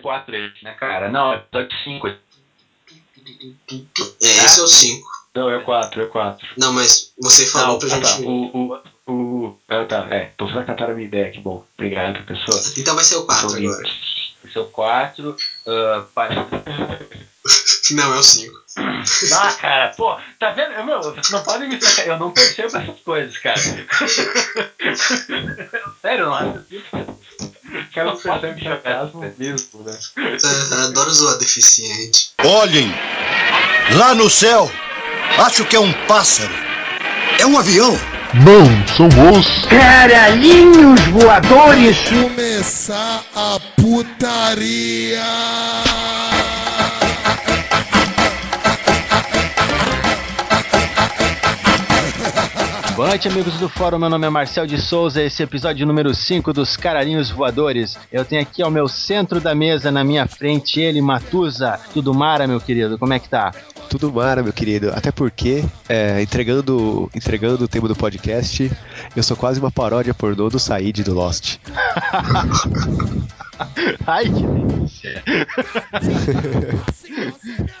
4 esse, né, cara? Não, é episódio 5. É, esse é o 5. Não, é 4, é 4. Não, mas você falou Não, pra ah, gente. tá. O, o, o. Ah, tá, é. Tô usando a minha ideia, que bom. Obrigado, pessoa. Então vai ser o 4 Sou agora. Esse é o 4. Uh, Não, é o 5. Ah, cara, pô, tá vendo? Eu, meu, vocês não podem me sacar. Eu não percebo essas coisas, cara. Sério, não acho Aquela percebe sarcasmo mesmo, né? É, adoro zoar deficiente. Olhem! Lá no céu! Acho que é um pássaro. É um avião. Não, são os Caralhinhos voadores! Começar a putaria! Boa noite, amigos do Fórum. Meu nome é Marcel de Souza. Esse é o episódio número 5 dos Cararinhos Voadores. Eu tenho aqui ao meu centro da mesa, na minha frente, ele, Matusa. Tudo mara, meu querido? Como é que tá? Tudo mara, meu querido. Até porque, é, entregando, entregando o tema do podcast, eu sou quase uma paródia pornô do Said do Lost. Ai, que delícia.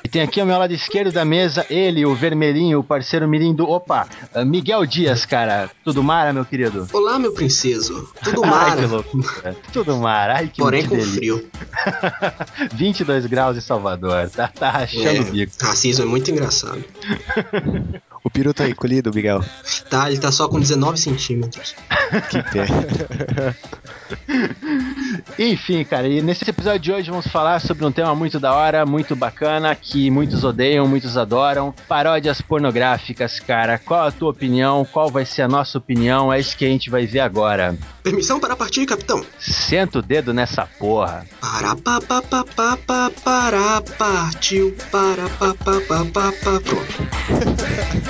e tem aqui ao meu lado esquerdo da mesa ele, o vermelhinho, o parceiro mirim do... Opa, Miguel Dias, cara. Tudo mara, meu querido? Olá, meu princeso. Tudo Ai, mara. que loucura. Tudo mara. Ai, que, Porém com delícia. frio. 22 graus em Salvador. Tá, tá rachando É, o bico. racismo é muito engraçado. O peru tá encolhido, Miguel. Tá, ele tá só com 19 centímetros. Que pé. Enfim, cara, e nesse episódio de hoje vamos falar sobre um tema muito da hora, muito bacana, que muitos odeiam, muitos adoram. Paródias pornográficas, cara. Qual a tua opinião? Qual vai ser a nossa opinião? É isso que a gente vai ver agora. Permissão para partir, capitão? Senta o dedo nessa porra. Para pa pa pa pa pa para partiu para pa pa pa pa pa pronto.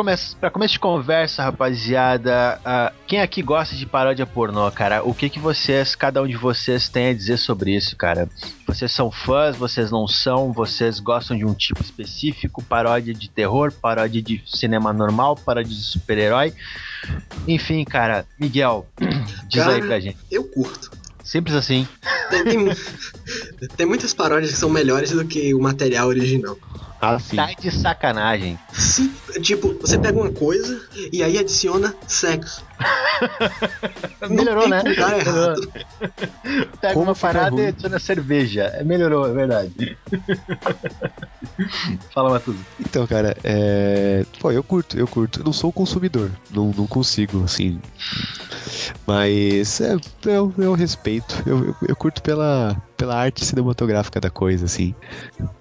começo, pra começo de conversa, rapaziada, ah, quem aqui gosta de paródia pornô, cara? O que que vocês, cada um de vocês, tem a dizer sobre isso, cara? Vocês são fãs, vocês não são, vocês gostam de um tipo específico, paródia de terror, paródia de cinema normal, paródia de super-herói. Enfim, cara, Miguel, diz aí Cara, pra gente. Eu curto. Simples assim. Tem, tem, tem muitas paródias que são melhores do que o material original. Ah, sim. Tá de sacanagem. Sim, tipo, você pega uma coisa e aí adiciona sexo. Melhorou, tem né? Pega Como uma parada ruim? e adiciona cerveja. É, melhorou, é verdade. Fala, Matuso. Então, cara, é. Pô, eu curto, eu curto. Eu não sou consumidor. Não, não consigo, assim. Mas é, eu, eu respeito. Eu, eu, eu curto pela, pela arte cinematográfica da coisa, assim.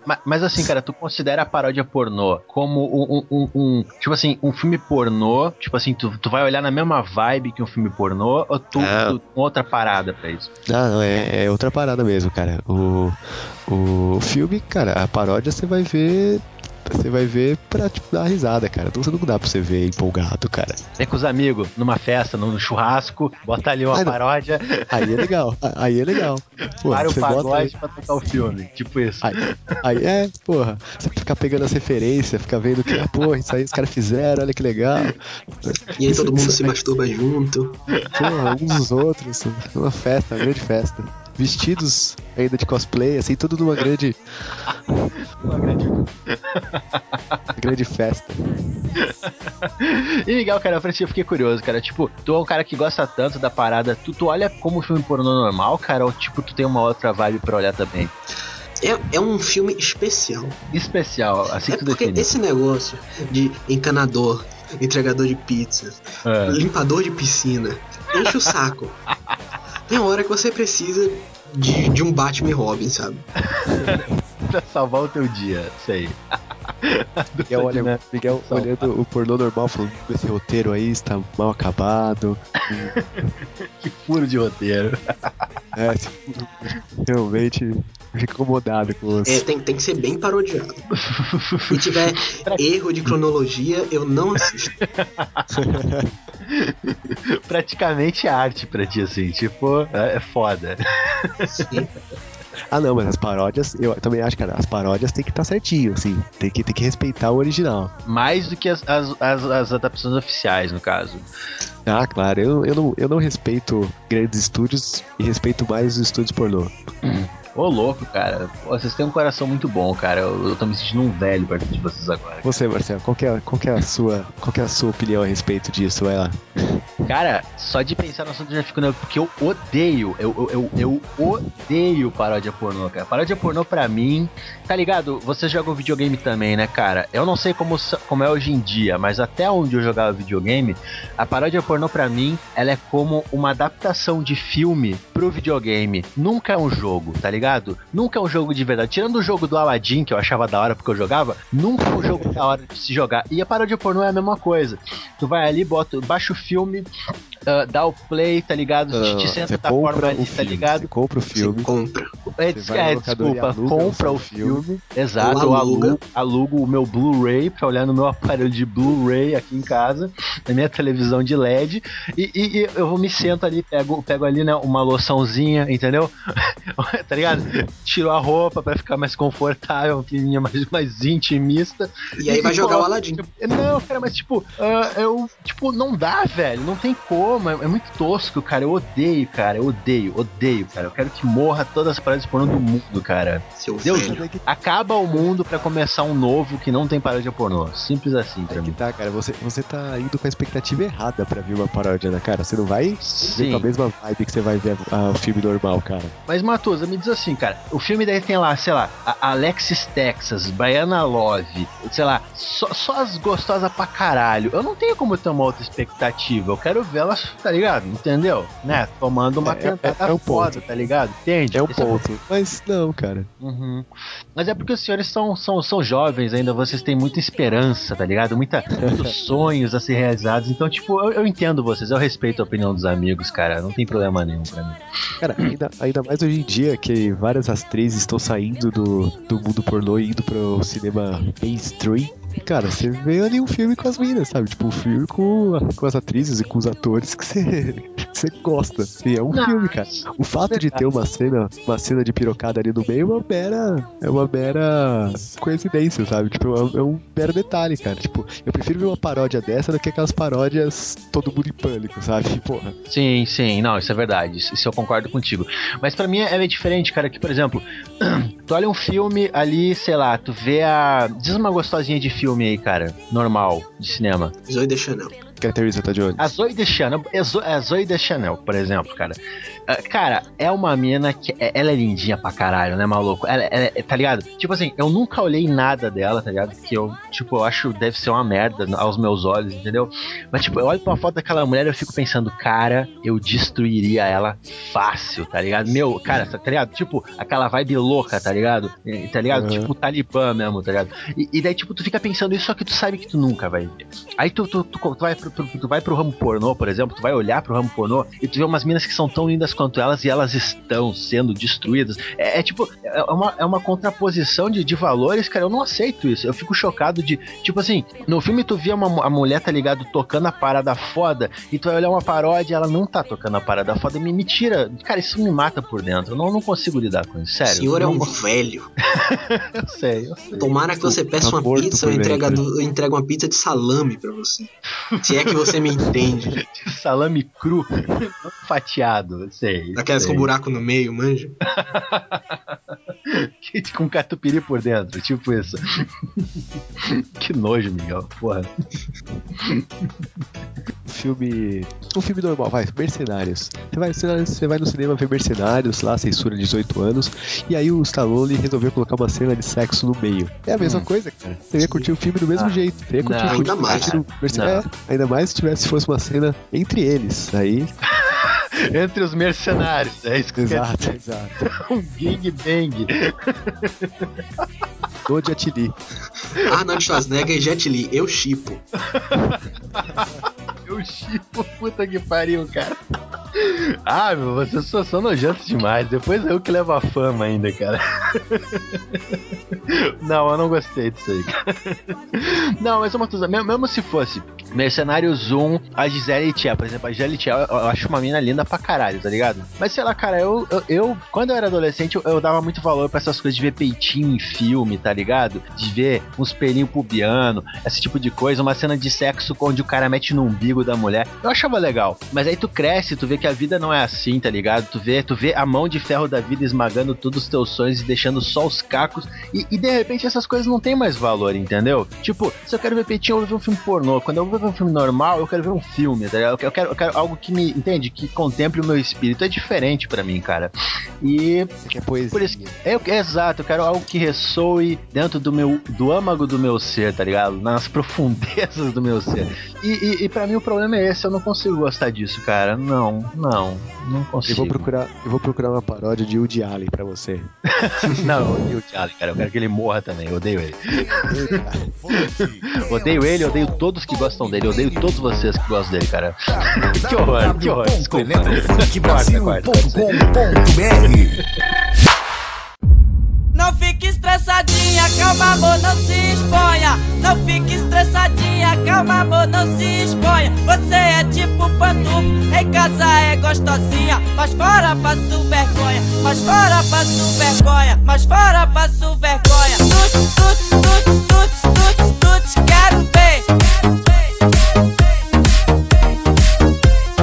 Ma- Mas, assim, cara, tu considera a paródia pornô como um, um- um- Tipo assim, um filme pornô? Tipo assim, tu, tu vai olhar na mesma vibe que um filme pornô? Ou tu, Ah. tu outra parada pra isso? Ah, não, é, é outra parada mesmo, cara. O, o filme, cara, a paródia você vai ver. Você vai ver pra, tipo, dar risada, cara. Então você não dá pra você ver empolgado, cara. Vem com os amigos, numa festa, num churrasco, bota ali uma Ah, paródia, Aí é legal, aí é legal. Pô, para o você pagode bota. pra tocar o filme. Tipo isso. Aí, aí é, porra, você fica pegando as referências, fica vendo que, ah, porra, isso aí os caras fizeram, olha que legal. E aí todo mundo se masturba junto. Porra, uns dos outros. Uma festa, uma grande festa. Vestidos ainda de cosplay, assim, tudo numa grande, Uma grande grande festa. E Miguel, cara, assim, eu fiquei curioso, cara. Tipo, tu é um cara que gosta tanto da parada, tu, tu olha como filme pornô normal, cara, ou tipo, tu tem uma outra vibe pra olhar também? É, é um filme especial. Especial, assim É que tu porque define. esse negócio de encanador, entregador de pizza, É. limpador de piscina, enche o saco. Tem hora que você precisa de, de um Batman e Robin, sabe? pra salvar o teu dia, sei. Miguel, olha, Miguel olhando o pornô normal, falando, esse roteiro aí está mal acabado. furo de roteiro. É, realmente fico incomodado com os. É, tem, tem que ser bem parodiado. Se tiver erro de cronologia, eu não assisto. Praticamente arte pra ti, assim, tipo, é é foda. Sim. Ah, não, mas as paródias, eu também acho, cara, as paródias tem que estar certinho, assim. Tem que, tem que respeitar o original. Mais do que as, as, as, as adaptações oficiais, no caso. Ah, claro, eu, eu, não, eu não respeito grandes estúdios e respeito mais os estúdios pornô. Ô, louco, cara. Pô, vocês têm um coração muito bom, cara. Eu, eu tô me sentindo um velho perto de vocês agora. Você, Marcelo, qual que, é, qual, é a sua, qual é a sua opinião a respeito disso? Vai lá. Cara, só de pensar no assunto eu já fico nervoso, porque eu odeio, eu, eu, eu, odeio paródia pornô, cara. Paródia pornô pra mim, tá ligado? Você joga videogame também, né, cara? Eu não sei como, como é hoje em dia, mas até onde eu jogava videogame, a paródia pornô pra mim, ela é como uma adaptação de filme pro videogame. Nunca é um jogo, tá ligado? Nunca é um jogo de verdade. Tirando o jogo do Aladdin, que eu achava da hora porque eu jogava, nunca é um jogo da hora de se jogar. E a paródia pornô é a mesma coisa. Tu vai ali, bota, baixa o filme, ah, dá o play, tá ligado? Ah, de certa você forma compra ali, tá filme, ligado? Você compra o filme. compra. É, é, desculpa, compra o filme. filme. Exato, Ou eu aluga. alugo, alugo o meu Blu-ray pra olhar no meu aparelho de Blu-ray aqui em casa, na minha televisão de LED, e, e- e eu vou me sento ali, pego, pego ali, né, uma loçãozinha, entendeu? tá ligado? Tiro a roupa pra ficar mais confortável, uma climinha mais, mais intimista. E aí vai jogar o Aladdin. tipo, Não, cara, mas tipo, ah, eu. Tipo, não dá, velho. Não tem como. É, é muito tosco, cara. Eu odeio, cara. Eu odeio, odeio, cara. Eu quero que morra todas as paradas pornô do mundo, cara. Seu Deus, velho. acaba o mundo pra começar um novo que não tem paródia pornô. Simples assim pra que mim. tá, cara. Você, você tá indo com a expectativa errada pra ver uma paródia, né, cara? Você não vai ver com a Sim. mesma vibe que você vai ver o filme normal, cara. Mas, Matusa, me diz assim, cara. O filme daí tem lá, sei lá, Alexis Texas, Baiana Love, sei lá, só, só as gostosas pra caralho. Eu não tenho como ter uma outra expectativa. Eu quero ver elas, tá ligado? Entendeu? Né? Tomando uma É, é- cantada é um foda, ponto. tá ligado? Entende? É um Esse o ponto. Mas não, cara. Uhum. Mas é porque os senhores são, são, são jovens ainda, vocês têm muita esperança, tá ligado? Muita, muitos sonhos a ser realizados. Então, tipo, eu, eu entendo vocês, eu respeito a opinião dos amigos, cara. Não tem problema nenhum pra mim. Cara, ainda, ainda mais hoje em dia que várias atrizes estão saindo do, do mundo pornô e indo pro cinema mainstream. Cara, você vê ali um filme com as meninas, sabe? Tipo, um filme com, com as atrizes e com os atores que você, você gosta. E é um Não, filme, cara. O fato de ter uma cena, uma cena de pirocada ali no meio é uma mera. É uma mera coincidência, sabe? Tipo, é um, é um mero detalhe, cara. Tipo, eu prefiro ver uma paródia dessa do que aquelas paródias todo mundo em pânico, sabe? Porra. Sim, sim, não, isso é verdade. Isso, eu concordo contigo. Mas pra mim é meio diferente, cara, que, por exemplo, tu olha um filme ali, sei lá, tu vê a. Diz uma gostosinha de filme aí, cara, normal, de cinema. Zoe de Chanel. Catherine Zeta-Jones. A Zoe de Chanel, a Zo- a Zoe de Chanel, por exemplo, cara. Ah, Cara, é uma mina que. é- Ela é lindinha pra caralho, né, maluco? Ela, ela é- tá ligado? Tipo assim, eu nunca olhei nada dela, tá ligado? Porque eu, tipo, eu acho que deve ser uma merda aos meus olhos, entendeu? Mas, tipo, eu olho pra uma foto daquela mulher e eu fico pensando, cara, eu destruiria ela fácil, tá ligado? Meu, cara, tá ligado? Tipo, aquela vibe louca, tá ligado? Tá ligado? Uhum. Tipo, Talibã mesmo, tá ligado? E, e daí, tipo, tu fica pensando isso, só que tu sabe que tu nunca vai ver. Aí tu, tu, tu, tu vai pro, pro- tu vai pro ramo pornô, por exemplo, tu vai olhar pro ramo pornô e tu vê umas minas que são tão lindas quanto elas e elas estão sendo destruídas. É, é tipo, é uma, é uma contraposição de, de valores, cara. Eu não aceito isso. Eu fico chocado de, tipo assim, no filme tu vê uma, a mulher, tá ligado, tocando a parada foda e tu vai olhar uma paródia e ela não tá tocando a parada foda me, me tira. Cara, isso me mata por dentro. Eu não, não consigo lidar com isso, O sério. senhor é um velho. Eu sei, eu sei. Tomara que você peça uma pizza, eu dentro. eu entrego uma pizza de salame pra você. Se é que você me entende. Salame cru, fatiado, sei. Daquelas sei. com buraco no meio, manja. com catupiry por dentro, tipo isso. que nojo, Miguel, porra. filme. Um filme normal, vai, Mercenários. Você vai, você vai no cinema ver Mercenários, lá, censura de 18 anos, e aí o Stallone resolveu colocar uma cena de sexo no meio. É a mesma Hum. coisa, cara. Você ia curtir o filme do mesmo Ah. jeito. Você ia curtir Não, a ainda continuidade mais. do Mercenários. É, ainda mais se tivesse fosse uma cena entre eles. Aí, Entre os mercenários, é isso que exato, exato. Um gangbang. No Jet Li. Arnold Schwarzenegger e Jet Li, eu chipo. Eu chipo, puta que pariu, cara. Ah, meu, vocês só são nojentos demais. Depois eu que levo a fama ainda, cara. Não, eu não gostei disso aí. cara. Não, mas uma coisa, mesmo, mesmo se fosse Mercenário Zoom, a Gisele Tia, por exemplo, a Gisele Tia, eu, eu acho uma mina linda pra caralho, tá ligado? Mas sei lá, cara, eu, eu, eu- quando eu era adolescente, eu, eu dava muito valor pra essas coisas de ver peitinho em filme, tá ligado? De ver uns pelinhos pubiano, esse tipo de coisa, uma cena de sexo onde o cara mete no umbigo da mulher. Eu achava legal. Mas aí tu cresce, tu vê que a vida não é assim, tá ligado? Tu vê, tu vê a mão de ferro da vida esmagando todos os teus sonhos e deixando só os cacos. E, e de repente essas coisas não têm mais valor, entendeu? Tipo, se eu quero ver peitinho, eu vou ver um filme pornô. Quando eu vou ver um filme normal, eu quero ver um filme, tá ligado? Eu quero, eu quero algo que me, entende? Que contemple o meu espírito. É diferente pra mim, cara. E Você quer poesia. por isso que- é, eu- é exato, eu quero algo que ressoe dentro do meu do âmago do meu ser, tá ligado? Nas profundezas do meu ser. E, e, e para mim o problema é esse, eu não consigo gostar disso, cara. Não, não, não Eu consigo. vou procurar, eu vou procurar uma paródia de Woody Allen pra você. Não, eu odeio o Charlie, cara. Eu quero que ele morra também, eu odeio ele. odeio ele, odeio todos que gostam dele, odeio todos vocês que gostam dele, cara. que horror, que horror, desculpa. Corta, corta, pode ser. Não fique estressadinha, calma amor, não se exponha. Não fique estressadinha, calma amor, não se exponha. Você é tipo pantufo, em casa é gostosinha, mas fora passo vergonha, mas fora passo vergonha, mas fora passo vergonha. Tuts, tuts, tuts, tuts, tuts, tuts, quero ver.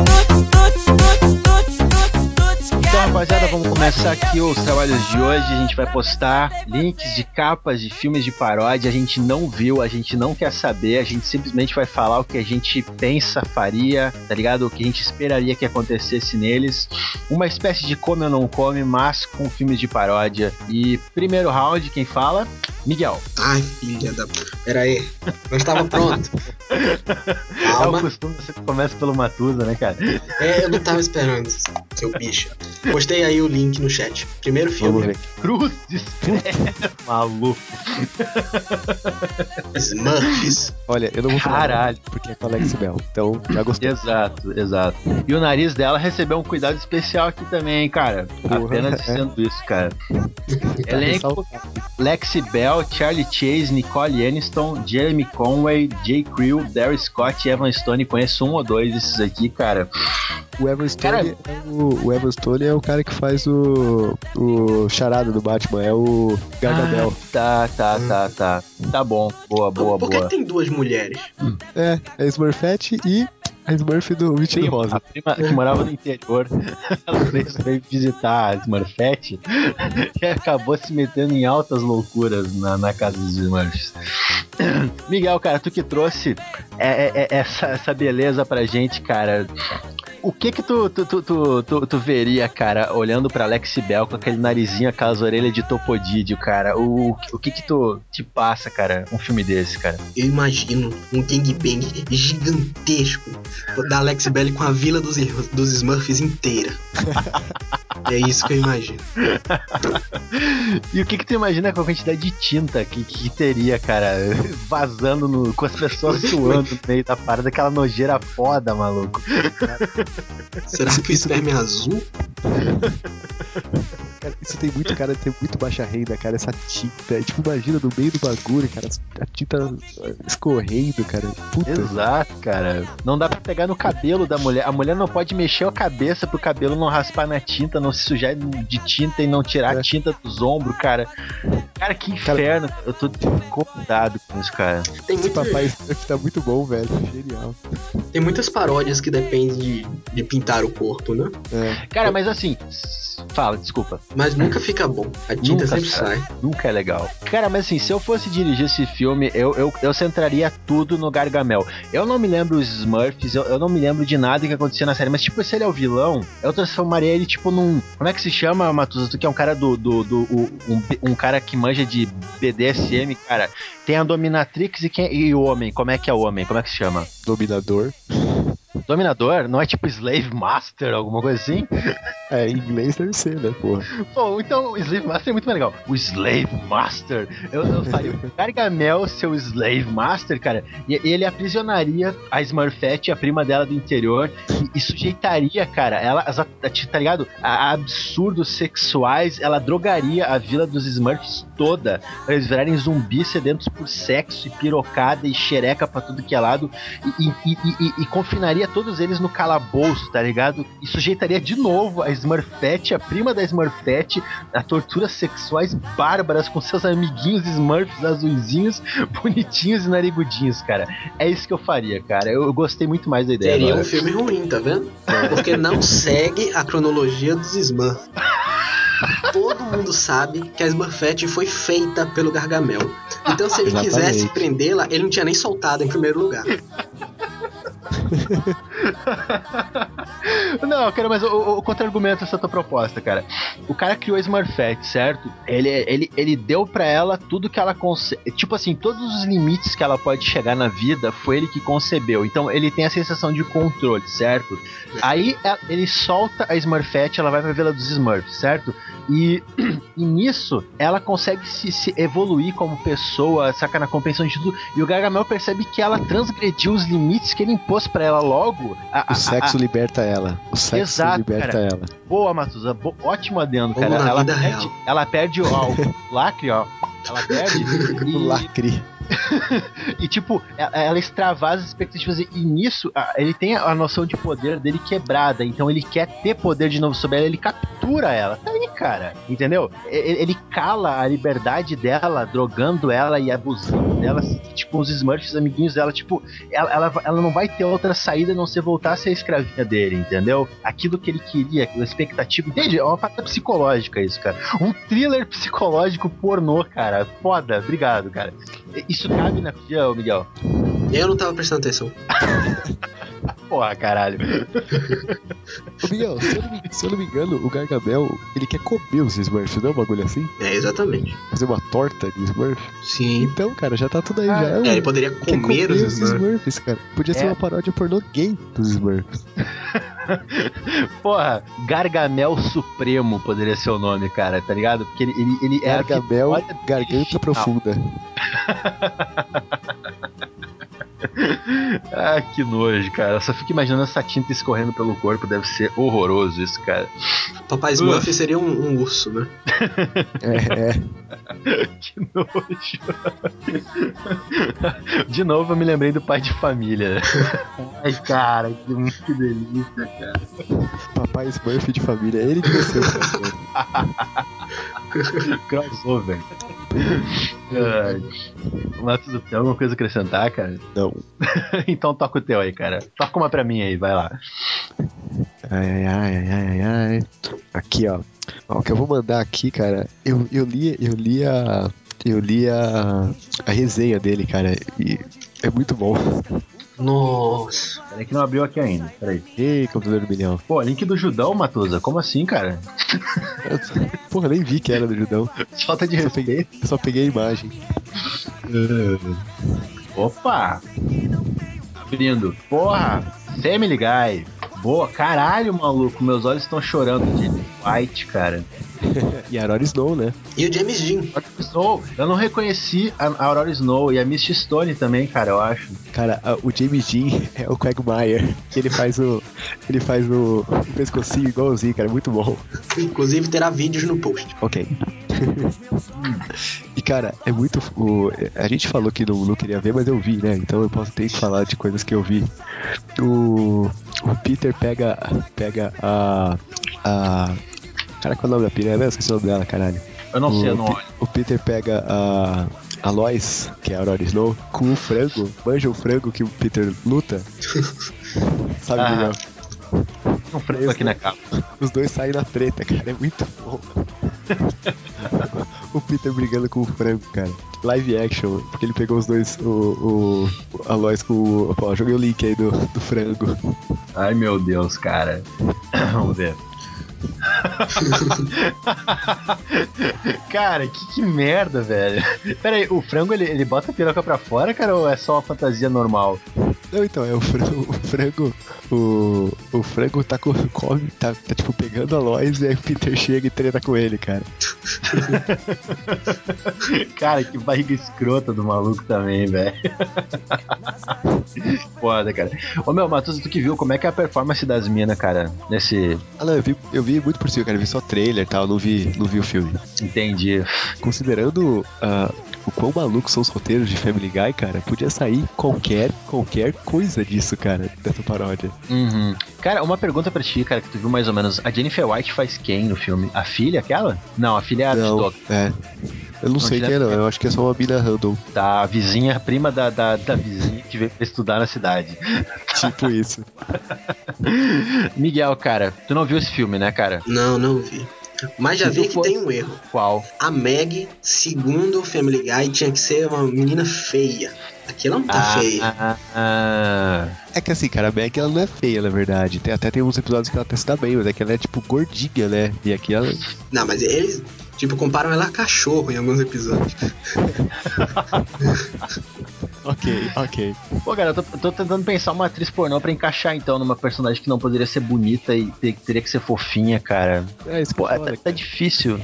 Tuts, tuts, tuts, tuts, tuts, tuts, Então, quero rapaziada, ver. vamos começar aqui os trabalhos de hoje. A gente vai postar links de capas de filmes de paródia. A gente não viu, a gente não quer saber. A gente simplesmente vai falar o que a gente pensa, faria, tá ligado? O que a gente esperaria que acontecesse neles. Uma espécie de come ou não come, mas com filmes de paródia. E primeiro round, quem fala? Miguel. Ai, filha da. Pera aí. Não estava pronto. É o Calma. costume você começa pelo Matusa, né, cara? É, eu não tava esperando, seu bicho. Postei aí o link no chat. Primeiro Vamos filme, ver. Cruz de Maluco. Smurfs. Olha, eu não vou falar Caralho. porque é com a Alex Bell. Então, já gostei. Exato, exato. E o nariz dela recebeu um cuidado especial aqui também, hein, cara. Porra, Apenas é. dizendo isso, cara. Tá Elenco: Lexi Bell, Charlie Chase, Nicole Aniston, Jeremy Conway, Jay Creel, Darry Scott e Evan Stone. Conheço um ou dois desses aqui, cara. O Evan Stone, é o, o Evan Stone é o cara que faz o, o charada do Batman, é o Gargamel. Ah, tá, tá, tá, tá. Tá bom. Boa, boa, Por que boa. tem duas mulheres? É, é Smurfette e a Smurf do Vestido Rosa. a prima que morava no interior, ela veio, visitar a Smurfette e acabou se metendo em altas loucuras na, na casa dos Smurfs. Miguel, cara, tu que trouxe é- é- é essa, essa beleza pra gente, cara. O que que tu, tu, tu, tu, tu- tu veria, cara, olhando pra Alex Bell com aquele narizinho, aquelas orelhas de topodídeo, cara? O, o que que tu te passa, cara, um filme desse, cara? Eu imagino um gangbang gigantesco da Alex Belly com a vila dos, dos Smurfs inteira. é isso que eu imagino. E o que que tu imagina com a quantidade de tinta que, que teria, cara, vazando no, com as pessoas suando no meio da parada, aquela nojeira foda, maluco. Será que o esperma é azul? Cara, isso tem muito cara, tem muito baixa renda, cara, essa tinta. Tipo, imagina no meio do bagulho, cara, a tinta escorrendo, cara. Puta. Exato, cara. Não dá pra pegar no cabelo da mulher. A mulher não pode mexer a cabeça pro cabelo não raspar na tinta, não se sujar de tinta e não tirar a É. tinta dos ombros, cara. Cara, que inferno. Eu tô incomodado com isso, cara. Tem, Esse muito, papai Smurf tá muito bom, velho. Genial. tem muitas paródias que dependem de, de pintar o corpo, né? É. Cara, mas assim, fala, desculpa. Mas nunca fica bom. A tinta Nunca sempre sai. sai. Nunca é legal. Cara, mas assim, se eu fosse dirigir esse filme, eu, eu, eu centraria tudo no Gargamel. Eu não me lembro os Smurfs, eu, eu não me lembro de nada que acontecia na série, mas tipo, se ele é o vilão, eu transformaria ele tipo num. Como é que se chama, Matusa? Tu que é um cara do. do, do o- um, um cara que manja de BDSM, cara. Tem a Dominatrix e, quem, e o homem. Como é que é o homem? Como é que se chama? Dominador. Dominador? Não é tipo Slave Master, alguma coisa assim? É, em inglês deve ser, né, porra? Pô, então o Slave Master é muito mais legal. O Slave Master. Eu, eu faria o Gargamel seu Slave Master, cara. E ele aprisionaria a Smurfette, a prima dela do interior, e, e sujeitaria, cara, ela, as, tá ligado? A, a absurdos sexuais, ela drogaria a vila dos Smurfs toda pra eles virarem zumbis sedentos por sexo e pirocada e xereca pra tudo que é lado e, e, e, e, confinaria todos eles no calabouço, tá ligado? E sujeitaria de novo a Smurfette, a prima da Smurfette, a torturas sexuais bárbaras com seus amiguinhos Smurfs azuizinhos, bonitinhos e narigudinhos, cara. É isso que eu faria, cara. Eu, eu gostei muito mais da ideia. Seria agora. um filme ruim, tá vendo? Porque não segue a cronologia dos Smurfs. Todo mundo sabe que a Smurfette foi feita pelo Gargamel. Então, se ele Exatamente. quisesse prendê-la, ele não tinha nem soltado em primeiro lugar. Não, quero mais o, o, contra-argumento dessa tua proposta, cara. O cara criou a Smurfette, certo? Ele, ele, ele deu pra ela tudo que ela consegue. Tipo assim, todos os limites que ela pode chegar na vida foi ele que concebeu. Então ele tem a sensação de controle, certo? Aí ela- ele solta a Smurfette, ela vai pra Vila dos Smurfs, certo? E, e nisso ela consegue se, se evoluir como pessoa, saca na compreensão de tudo. E o Gargamel percebe que ela transgrediu os limites que ele impôs pra ela logo. A- a- O sexo a- liberta ela. O sexo Exato, liberta cara. ela. Boa, Matusa. bo- ótimo adendo, cara. Ela perde, ela perde o, ó, o lacre, ó. Ela perde. O lacre. e, tipo, ela, ela extravasa as expectativas. E nisso, ele tem a noção de poder dele quebrada. Então ele quer ter poder de novo sobre ela. Ele captura ela. Tá aí, cara. Entendeu? E- Ele cala a liberdade dela, drogando ela e abusando dela. Tipo, os Smurfs, amiguinhos dela. Tipo, ela, ela, ela não vai ter outra saída a não ser voltar a ser a escravinha dele, entendeu? Aquilo que ele queria, a expectativa. Entende? É uma parada psicológica isso, cara. Um thriller psicológico pornô, cara. Foda. Obrigado, cara. Isso cabe na dia, ô Miguel? Eu não tava prestando atenção. Porra, caralho. Ô, Miguel, se eu, não me, se eu não me engano, o Gargamel, ele quer comer os Smurfs, não é um bagulho assim? É, exatamente. Fazer uma torta de Smurf? Sim. Então, cara, já tá tudo aí, Ah, já. É, ele poderia Quer comer os Smurfs. Smurfs, cara. Podia ser É. uma paródia pornô gay dos Smurfs. Porra, Gargamel Supremo poderia ser o nome, cara, tá ligado? Porque ele, ele, ele é a Gargamel, garganta profunda. Ah, que nojo, cara. Eu só fico imaginando essa tinta escorrendo pelo corpo. Deve ser horroroso isso, cara. Papai Smurf seria um, um urso, né? É, é. Que nojo. De novo, eu me lembrei do pai de família. Ai, cara, que, que delícia, cara. Papai Smurf de família. Ele o Smurf. Crossover. Tem alguma coisa a acrescentar, cara? Não. então toca o teu aí, cara. Toca uma pra mim aí, vai lá. Ai, ai, ai, ai, ai, ai. Aqui, ó. Ó, o que eu vou mandar aqui, cara, eu, eu li, eu li a. Eu li a, a resenha dele, cara, e é muito bom. Nossa. Peraí que não abriu aqui ainda. Peraí. Ei, computador do milhão. Pô, link do Judão, Matusa. Como assim, cara? Porra, nem vi que era do Judão. Falta de Só peguei, respeito. eu só peguei a imagem. Opa! Abrindo. Porra! Family Guy. Boa, caralho, maluco. Meus olhos estão chorando de White, cara. E a Aurora Snow, né? E o James Dean. Snow, eu não reconheci a Aurora Snow e a Misty Stone também, cara, eu acho. Cara, o James Dean é o Quagmire. que Ele faz o. Ele faz o, o pescocinho igualzinho, cara. Muito bom. Inclusive terá vídeos no post. Ok. e cara, é muito. O, a gente falou que não, não queria ver, mas eu vi, né? Então eu posso ter que falar de coisas que eu vi. O, o Peter pega. Pega a. A. Cara, qual é o nome da piranha mesmo? Esqueci o nome dela, caralho. Eu não sei, eu o, não olho. o Peter pega a. A Lois, que é a Aurora Snow, com o frango. Manja o frango que o Peter luta. Sabe, Ah. Miguel? Um frango aqui na capa. Os dois saem na treta, cara. É muito bom. o Peter brigando com o frango, cara. Live action, porque ele pegou os dois, o, o a Lois com o. Joguei o link aí do, do frango. Ai, meu Deus, cara. Vamos ver. cara, que, que merda, velho. Pera aí, o frango ele, ele bota a piroca pra fora, cara, ou é só uma fantasia normal? Não, então, é o frango. O frango, o, o frango tá, com, come, tá, tá tipo pegando a Lois e aí o Peter chega e treta com ele, cara. Cara, que barriga escrota do maluco também, velho. Foda, cara. Ô meu, Matheus, tu que viu como é que é a performance das minas, cara, nesse. Ah, não, eu vi, eu vi muito por cima, cara. Eu vi só trailer e tal, não vi, não vi o filme. Entendi. Considerando ah, o quão malucos são os roteiros de Family Guy, cara, podia sair qualquer, qualquer coisa disso, cara, dessa paródia. Uhum. Cara, uma pergunta pra ti, cara, que tu viu mais ou menos. A Jennifer White faz quem no filme? A filha, aquela? Não, a filha é a Não, é. Eu não, Não sei quem é, não. Eu acho que é só uma mina random. Da vizinha, prima da, da, da vizinha que veio pra estudar na cidade. Tipo isso. Miguel, cara, tu não viu esse filme, né, cara? Não, não vi. Mas já Se vi que fosse- tem um erro. Qual? A Meg, segundo o Family Guy, tinha que ser uma menina feia. Aqui ela não tá feia. Ah, ah, É que assim, cara, a Meg ela não é feia, na verdade. Tem, até tem uns episódios que ela até se dá bem, mas é que ela é tipo gordinha, né? E aqui ela. Não, mas eles, tipo, comparam ela a cachorro em alguns episódios. Ok, ok. Pô, cara, eu tô, tô tentando pensar uma atriz pornô pra encaixar, então, numa personagem que não poderia ser bonita e ter- teria que ser fofinha, cara. É isso que Pô, eu é, tá, tá difícil.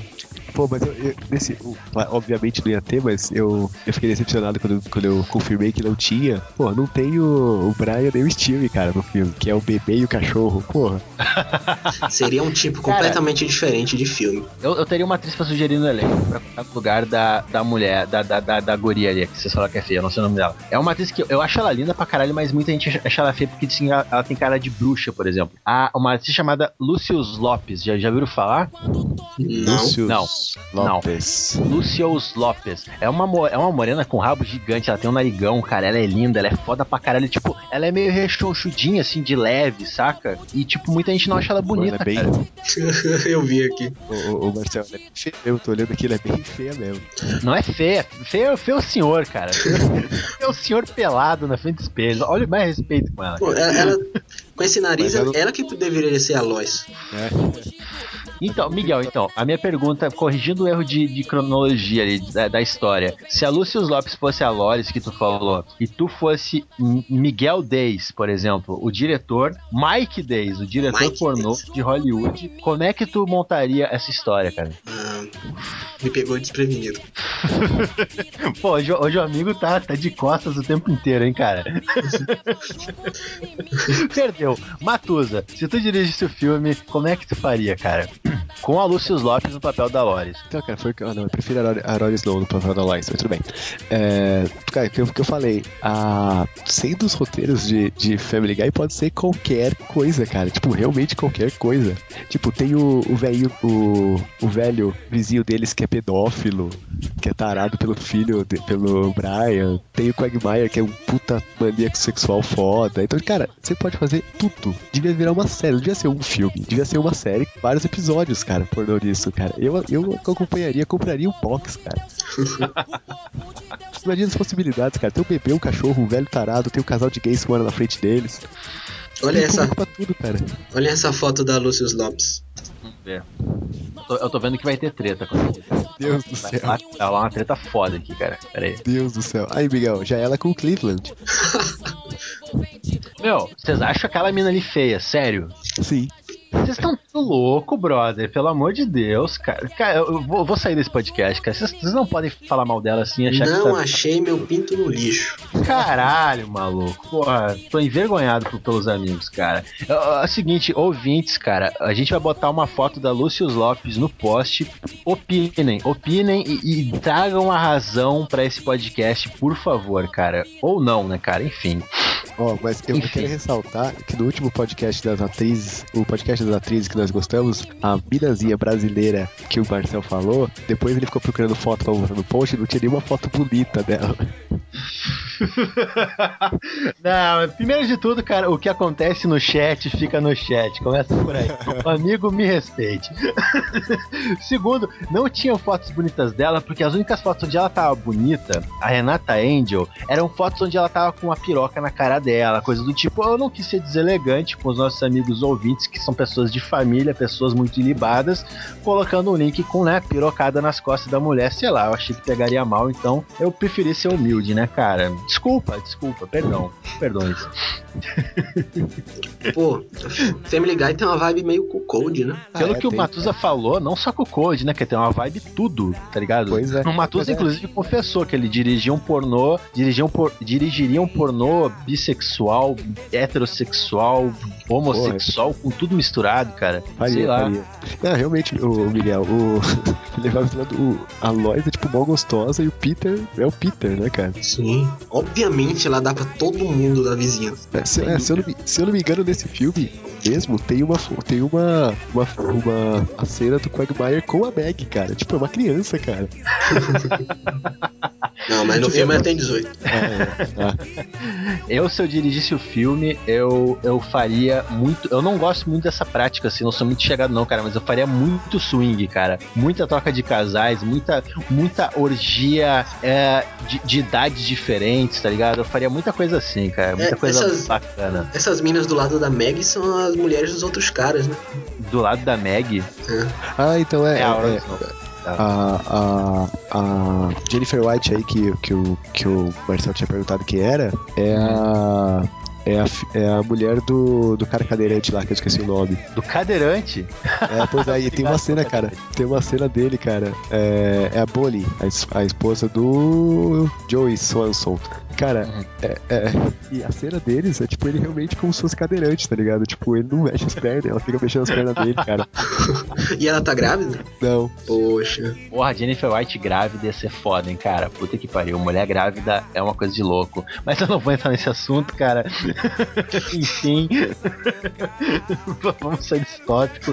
Pô, mas eu, eu- nesse, o- obviamente não ia ter, mas eu, eu fiquei decepcionado quando, quando eu confirmei que não tinha. Pô, não tem o, o Brian nem o Steve, cara, no filme, que é o bebê e o cachorro. Porra. Seria um tipo Cara. completamente diferente de filme. Eu, eu teria uma atriz pra sugerir no elenco pra ficar no lugar da, da mulher, da, da, da, da guria ali, que vocês falaram que é feia, eu não sei o nome dela. É uma atriz que eu, eu acho ela linda pra caralho, mas muita gente acha- ela feia porque dizem que ela, ela tem cara de bruxa, por exemplo. A, uma atriz chamada Lucius Lopes, já, já viram falar? Não. Não. Lopes. Lucius Lopes. É uma, é uma morena com rabo gigante, ela tem um narigão, cara. Ela é linda, ela é foda pra caralho. Tipo, ela é meio rechonchudinha, assim, de leve, saca? E, tipo, muita gente não acha ela bonita, ela é bem- cara. eu vi aqui. O, o, o Marcelo, ela é bem feia mesmo, tô olhando aqui, ela é bem feia mesmo. Não é feia. Feio, feio é o senhor, cara. Feio é o senhor pelado na frente do espelho. Olha mais respeito com ela. Pô, ela, ela- com esse nariz, ela- ela que deveria ser a Lois. né? Então, Miguel, então, a minha pergunta, corrigindo o erro de, de cronologia ali da, da história. Se a Lucius Lopes fosse a Loris que tu falou, e tu fosse Miguel Days, por exemplo, o diretor, Mike Days, o diretor Mike pornô Days. de Hollywood, como é que tu montaria essa história, cara? Ah, me pegou desprevenido. Pô, hoje, hoje o amigo tá, tá de costas o tempo inteiro, hein, cara? Perdeu. Matusa, se tu dirigisse o filme, como é que tu faria, cara? Com a Lucius Lopes no papel da Loris. Então, cara, foi. Ah, não, eu prefiro a Rory Snow no papel da Lois, mas tudo bem. É, cara, o que, eu- que eu falei, a, sendo os roteiros de, de Family Guy, pode ser qualquer coisa, cara. Tipo, realmente qualquer coisa. Tipo, tem o, o velho, o, o velho vizinho deles que é pedófilo, que é tarado pelo filho, de- pelo Brian. Tem o Quagmire, que é um puta maníaco sexual foda. Então, cara, você pode fazer tudo. Devia virar uma série, não devia ser um filme. Devia ser uma série, vários episódios, cara, pornô disso, cara. Eu, eu acompanharia, compraria um box, cara. Imagina as possibilidades, cara. Tem um bebê, um cachorro, um velho tarado, tem um casal de gays que mora na frente deles. Olha Tem essa, tudo, olha essa foto da Lucius Lopes. Ver. Eu tô, eu tô vendo que vai ter treta com essa Deus do céu. vai rolar uma treta foda aqui, cara. Pera aí. Deus do céu. Aí, Miguel, já ela com o Cleveland. Meu, vocês acham aquela mina ali feia, sério? Sim. Vocês estão tudo louco, brother. Pelo amor de Deus, cara. Cara, eu vou, vou sair desse podcast, cara. Vocês não podem falar mal dela assim e achar Não que achei meu pinto no lixo. tá... Caralho, maluco. Porra, tô envergonhado por- pelos amigos, cara. É, é o seguinte, ouvintes, cara, a gente vai botar uma foto da Lucius Lopes no post. Opinem, opinem e, e tragam a razão pra esse podcast, por favor, cara. Ou não, né, cara? Enfim. Ó, mas eu, eu Enfim. quero ressaltar que no último podcast das atrizes, o podcast das atrizes que nós gostamos, a minazinha brasileira que o Marcel falou, depois ele ficou procurando foto pra botar no post e não tinha nenhuma foto bonita dela. Não, primeiro de tudo, cara, o que acontece no chat fica no chat. Começa por aí. O amigo me respeite. Segundo, não tinham fotos bonitas dela, porque as únicas fotos onde ela tava bonita, a Renata Angel, eram fotos onde ela tava com uma piroca na cara dela, coisa do tipo. Eu não quis ser deselegante com os nossos amigos ouvintes, que são pessoas de família, pessoas muito ilibadas, colocando um link com, né, pirocada nas costas da mulher, sei lá, eu achei que pegaria mal, então eu preferi ser humilde, né, cara? Desculpa, desculpa, perdão. Perdões. Pô, Family Guy tem uma vibe meio com Code, né? Pelo Ah, é, que o tem- Matusa falou, não só com o Code, né? Que tem uma vibe tudo, tá ligado? Pois é. O Matusa, Pois é. inclusive, confessou que ele dirigia um pornô, dirigia um, por, dirigiria um pornô bissexual, heterossexual, homossexual, com tudo misturado, cara. Faria, Sei lá. faria. Não, realmente, o, Miguel, o. Lado, o, a Lois é tipo mó gostosa e o Peter é o Peter, né, cara? Sim. Obviamente ela dá pra todo mundo da vizinhança. É, se, é, se eu não, me- se eu não me engano, nesse filme mesmo, tem uma. Tem uma. Uma, uma a cena do Quagmire com a Meg, cara. Tipo, é uma criança, cara. Não, mas no filme ela tem 18. Ah, é. Ah, Eu, se eu dirigisse o filme, eu, eu faria muito. Eu não gosto muito dessa prática, assim, não sou muito chegado, não, cara, mas eu faria muito swing, cara. Muita troca de casais, muita, muita orgia é, de, de idades diferentes, tá ligado? Eu faria muita coisa assim, cara. Muita É, coisa essas- bacana. Essas minas do lado da Meg são as mulheres dos outros caras, né? Do lado da Meg. Ah, então é. É, a Orange Snow. a, a, a Jennifer White aí que, que, o, que o Marcelo tinha perguntado quem era é a. É a, é a mulher do, do cara cadeirante lá, que eu esqueci o nome. Do cadeirante. É, pois aí, tem uma cena, cara. Tem uma cena dele, cara. É, é a Bonnie, a, a esposa do Joey Swanson. Cara, Uhum. é, é- E a cena deles é tipo ele realmente como se fosse cadeirante, tá ligado? Tipo, ele não mexe as pernas, ela fica mexendo as pernas dele, cara. E ela tá grávida? Não. Poxa. Porra, Jennifer White grávida ia ser foda, hein, cara. Puta que pariu. Mulher grávida é uma coisa de louco. Mas eu não vou entrar nesse assunto, cara. Enfim. Vamos sair desse tópico.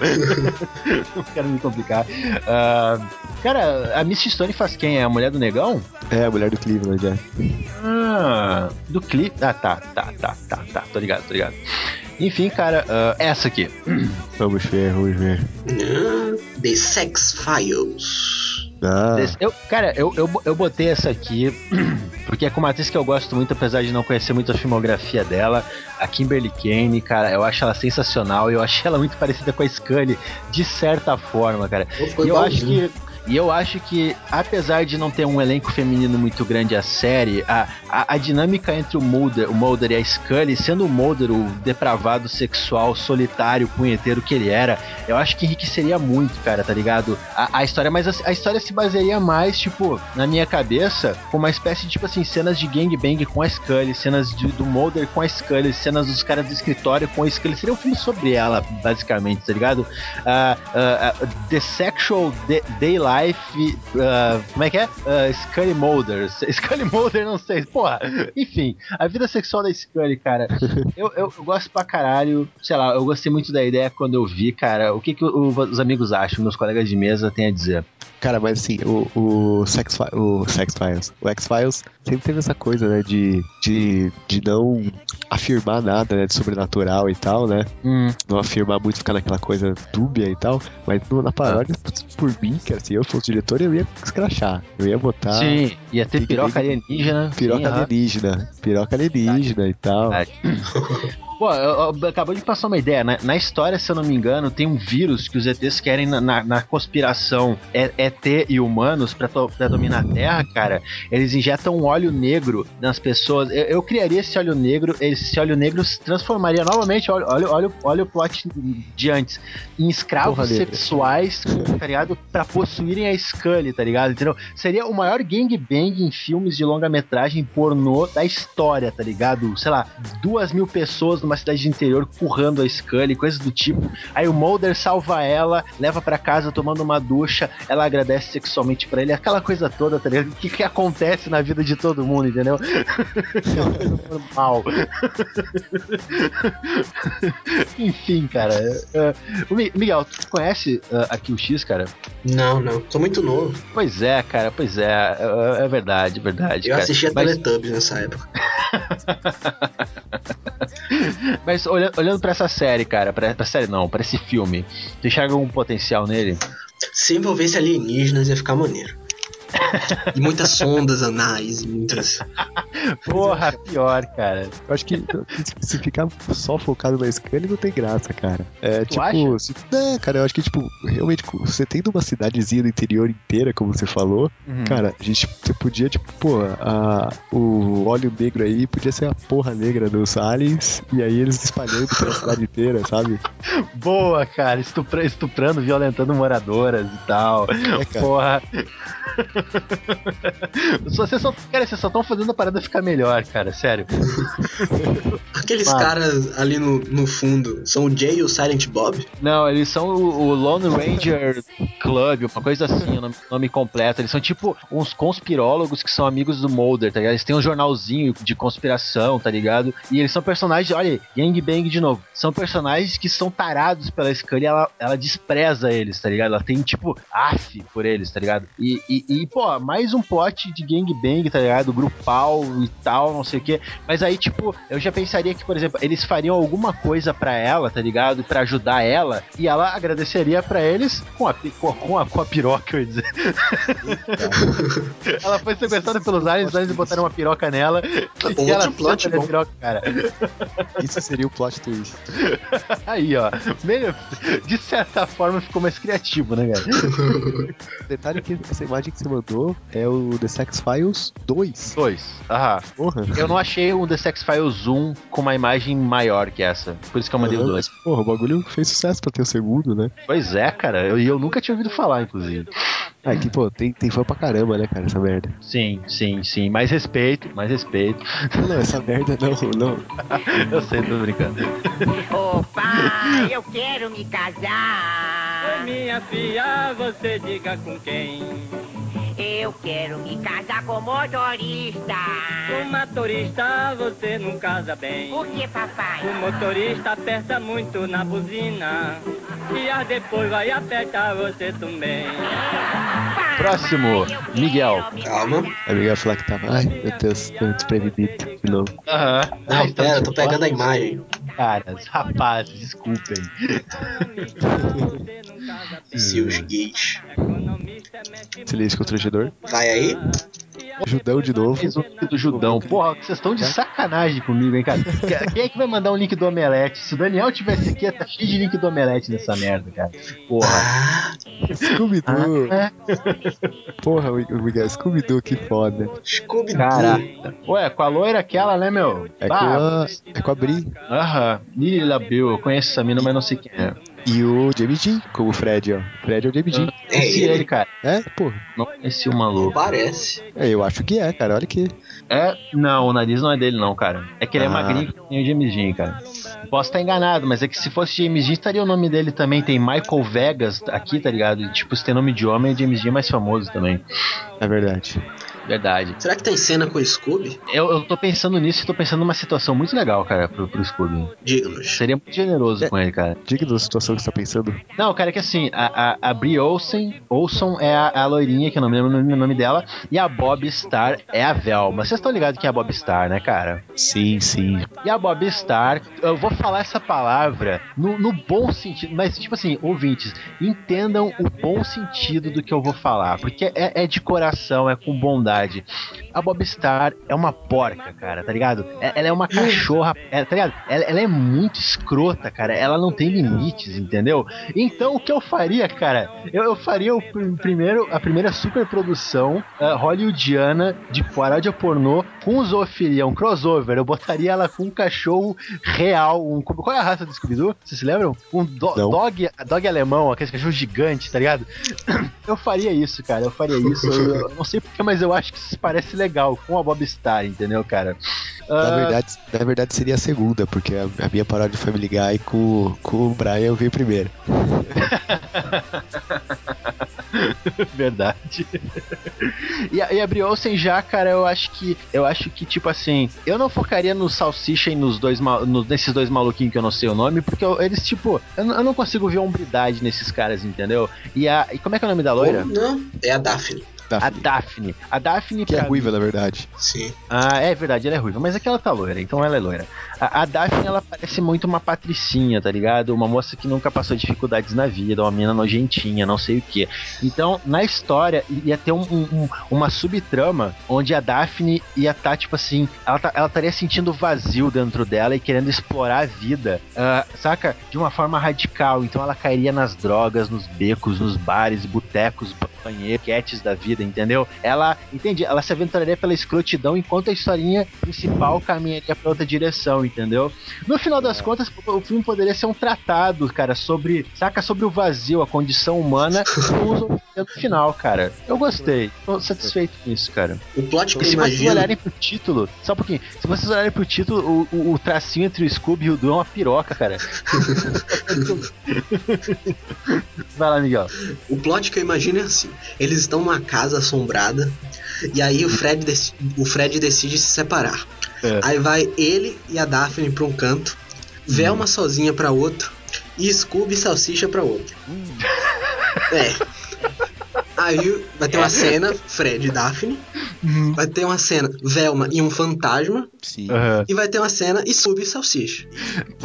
não quero me complicar. Ah, cara, a Misty Stone faz quem? É a mulher do negão? É, a mulher do Cleveland, é. Ah, do clipe. Ah, tá, tá, tá, tá, tá. Tô ligado, tô ligado. Enfim, cara, ah, essa aqui. Vamos ver, vamos ver. The Sex Files. Ah, Eu, cara, eu, eu, eu botei essa aqui porque é com uma atriz que eu gosto muito, apesar de não conhecer muito a filmografia dela, a Kimberly Kane, cara, eu acho ela sensacional e eu achei ela muito parecida com a Scully, de certa forma, cara. E eu acho que. E eu acho que, apesar de não ter um elenco feminino muito grande a série, a, a, a dinâmica entre o Mulder, o Mulder e a Scully, sendo o Mulder o depravado sexual, solitário, punheteiro que ele era, eu acho que enriqueceria muito, cara, tá ligado? A, a história, mas a, a história se basearia mais, tipo, na minha cabeça, com uma espécie de, tipo assim, cenas de gangbang com a Scully, cenas de- do Mulder com a Scully, cenas dos caras do escritório com a Scully. Seria um filme sobre ela, basicamente, tá ligado? Ah, ah, ah, The Sexual Day, Day Life. ah, como é que é? Ah, Scully Mulder. Scully não sei. Porra, enfim, a vida sexual da Scully, cara. Eu, eu, eu gosto pra caralho. Sei lá, eu gostei muito da ideia quando eu vi, cara. O que, que o- os amigos acham, meus colegas de mesa têm a dizer? Cara, mas assim, o, o, Sex, o Sex Files, o X-Files sempre teve essa coisa, né, de, de, de não afirmar nada, né, de sobrenatural e tal, né, Hum, não afirmar muito, ficar naquela coisa dúbia e tal, mas na paródia, por mim, cara, se eu fosse diretor, eu ia escrachar, eu ia botar sim, ia ter piroca alienígena. piroca sim, alienígena, piroca alienígena e tal. Pô, eu- eu- acabou de passar uma ideia, né? Na história, se eu não me engano, tem um vírus que os ETs querem na, na- na conspiração ET e humanos pra, to- pra dominar a Terra, cara. Eles injetam um óleo negro nas pessoas. Eu, eu criaria esse óleo negro, esse óleo negro se transformaria novamente, olha, olha, olha, o- olha o plot de antes, em escravos Porra sexuais, tá ligado? Pra possuírem a Scully, tá ligado? Entendeu? Seria o maior gangbang em filmes de longa-metragem pornô da história, tá ligado? Sei lá, duas mil pessoas numa cidade de interior currando a Scully, coisas do tipo. Aí o Mulder salva ela, leva pra casa tomando uma ducha, ela agradece sexualmente pra ele, aquela coisa toda, tá ligado? O que, que acontece na vida de todo mundo, entendeu? É normal. Enfim, cara. Mi- Miguel, tu conhece ah, aqui o X, cara? Não, não. Sou muito novo. Pois é, cara, pois é. É, é verdade, verdade. Eu cara. assistia Mas- Teletubbies nessa época. Mas olha- olhando pra essa série, cara, pra, pra série não, pra esse filme, tu enxerga algum potencial nele? Se envolvesse alienígenas ia ficar maneiro. E muitas sondas anais, e muitas. Porra, pior, cara. Eu acho que se ficar só focado na Scully não tem graça, cara. É Tu tipo. acha? Se, é, cara, eu acho que, tipo, realmente, você tendo uma cidadezinha do interior inteira, como você falou, Uhum. cara, a gente você podia, tipo, pô, a, o óleo negro aí podia ser a porra negra dos aliens, e aí eles espalhando pela cidade inteira, sabe? Boa, cara. Estupra- estuprando, violentando moradoras e tal. É, cara. Porra. Vocês só, cara, vocês só estão fazendo a parada ficar melhor, cara, sério. Aqueles Mano. caras ali no, no fundo são o Jay e o Silent Bob? Não, eles são o, o Lone Ranger Club, uma coisa assim, o nome, nome completo. Eles são tipo uns conspirólogos que são amigos do Mulder, tá ligado? Eles têm um jornalzinho de conspiração, tá ligado? E eles são personagens, olha, Gang Bang de novo. São personagens que são tarados pela Scully e ela, ela despreza eles, tá ligado? Ela tem, tipo, af por eles, tá ligado? E, e, e, pô, mais um plot de Gang Bang, tá ligado? Grupal e tal, não sei o quê. Mas aí, tipo, eu já pensaria que, por exemplo, eles fariam alguma coisa pra ela, tá ligado? Pra ajudar ela, e ela agradeceria pra eles com a, com a, com a, piroca, eu ia dizer. ela foi sequestrada pelos aliens, os aliens botaram uma piroca nela, Outro e ela plot bom. piroca, cara. Isso seria o plot twist. Aí, ó. Meio, de certa forma ficou mais criativo, né, cara? Detalhe que essa imagem que você mandou é o The Sex Files 2. Dois. Aham. Porra. Eu não achei o The Sex Files 1 com uma imagem maior que essa. Por isso que eu mandei o Aham, 2. mas, Porra, o bagulho fez sucesso pra ter o segundo, né? Pois é, cara. E eu, eu nunca tinha ouvido falar, inclusive. Ah, que, pô, tem, tem fã pra caramba, né, cara, essa merda. Sim, sim, sim. Mais respeito, mais respeito. Não, essa merda não, não. Eu sei, tô brincando. Opa, eu quero me casar. Minha filha, você diga com quem? Eu quero me casar com motorista. Com motorista você não casa bem. Por que, papai? O motorista aperta muito na buzina. E a depois vai apertar você também. Próximo, Miguel. Calma. A amiga ia falar que tava. Ai, meu Deus, tô desprevenido de novo. Aham. Ai, Não, tá pera, tô pegando a imagem. Caras, rapazes, desculpem. Seus gays. Silêncio constrangedor. Vai aí? Judão de novo. Do Judão. Porra, vocês estão de sacanagem comigo, hein, cara? Quem é que vai mandar um link do Omelete? Se o Daniel tivesse aqui, ia tá cheio de link do Omelete nessa merda, cara. Porra. Ah, Scooby-Doo. Ah, Porra, Miguel, Scooby-Doo, que foda. Scooby-Doo. Caraca. Ué, com a loira aquela, né, meu? É com a, é com a Bri Aham. Lila Bill, eu conheço essa mina, mas não sei quem é. E o Jamie Jean, como o Fred, ó. Fred é o Jamie Jean. É Esse ele? ele, cara. É, porra. Não conheci o maluco. Parece. É, eu acho que é, cara. Olha que. É, não, o nariz não é dele, não, cara. É que ele é Ah. magrinho que nem o James Dean, cara. Posso estar enganado, mas é que se fosse James Dean, estaria o nome dele também. Tem Michael Vegas aqui, tá ligado? E, tipo, se tem nome de homem, James Dean é mais famoso também. É verdade. Verdade. Será que tem cena com o Scooby? Eu, eu tô pensando nisso e tô pensando numa situação muito legal, cara, pro, pro Scooby. Diga-nos. Seria muito generoso É. com ele, cara. Diga da situação que você tá pensando. Não, cara, é que assim, a, a, a Brie Olsen, Olson é a, a loirinha, que eu não me lembro o nome dela, e a Bob Star é a Velma. Vocês estão ligados que é a Bob Star, né, cara? Sim, sim. E a Bob Star, eu vou falar essa palavra no, no bom sentido, mas tipo assim, ouvintes, entendam o bom sentido do que eu vou falar, porque é, é de coração, é com bondade. A Bob Star é uma porca, cara, tá ligado? É- Ela é uma cachorra, é, tá ligado? Ela, ela é muito escrota, cara, ela não tem limites, entendeu? Então o que eu faria, cara? Eu, eu faria o pr- primeiro, a primeira superprodução uh, hollywoodiana de paródia pornô com zoofilia, um crossover. Eu botaria ela com um cachorro real. Um, qual é a raça do Scooby-Doo? Vocês se lembram? Um do- Não. dog, dog alemão, aquele cachorro gigante, tá ligado? Eu faria isso, cara. Eu faria isso. Eu, eu não sei porquê, mas eu acho que isso parece legal com a Bob Star, entendeu, cara? Na Ah, verdade, na verdade seria a segunda, porque a, a minha paródia de Family Guy com, com o Brian veio primeiro. Verdade. e, a, e a Brie Olsen já, cara, eu acho que. Eu acho que, tipo assim, eu não focaria no Salsicha e nos dois no- nesses dois maluquinhos que eu não sei o nome, porque eu- eles, tipo, eu, não- eu não consigo ver hombridade nesses caras, entendeu? E a. E como é que é o nome da loira? Não, é a Daphne. A Daphne. A Daphne Que é ruiva, na verdade. Sim. Ah, é verdade, ela é ruiva, mas aqui ela tá loira, então ela é loira. A, a Daphne, ela parece muito uma patricinha, tá ligado? Uma moça que nunca passou dificuldades na vida, uma menina nojentinha, não sei o que. Então, na história, ia ter um- um- um- uma subtrama onde a Daphne ia estar, tipo assim, ela, tá- ela estaria sentindo vazio dentro dela e querendo explorar a vida, ah, saca? De uma forma radical. Então ela cairia nas drogas, nos becos, nos bares, botecos, banheiros, quetes da vida, entendeu? Ela, entende? Ela se aventuraria pela escrotidão enquanto a historinha principal caminharia pra outra direção, entendeu? No final das contas, o o filme poderia ser um tratado, cara, sobre, saca, sobre o vazio, a condição humana com os no final, cara. Eu gostei, tô satisfeito com isso, cara. O plot que eu se vocês imagino. olharem pro título, só um pouquinho, se vocês olharem pro título, o, o- o tracinho entre o Scooby e o Du é uma piroca, cara. Vai lá, Miguel. O plot que eu imagino é assim: eles estão numa casa assombrada e aí o Fred, dec- o Fred decide se separar. É. Aí vai ele e a Daphne pra um canto, Velma sozinha pra outro e Scooby e Salsicha pra outro. É. Aí vai ter uma cena, Fred e Daphne. Vai ter uma cena, Velma e um fantasma. Sim. Aham. E vai ter uma cena, Scooby e Salsicha.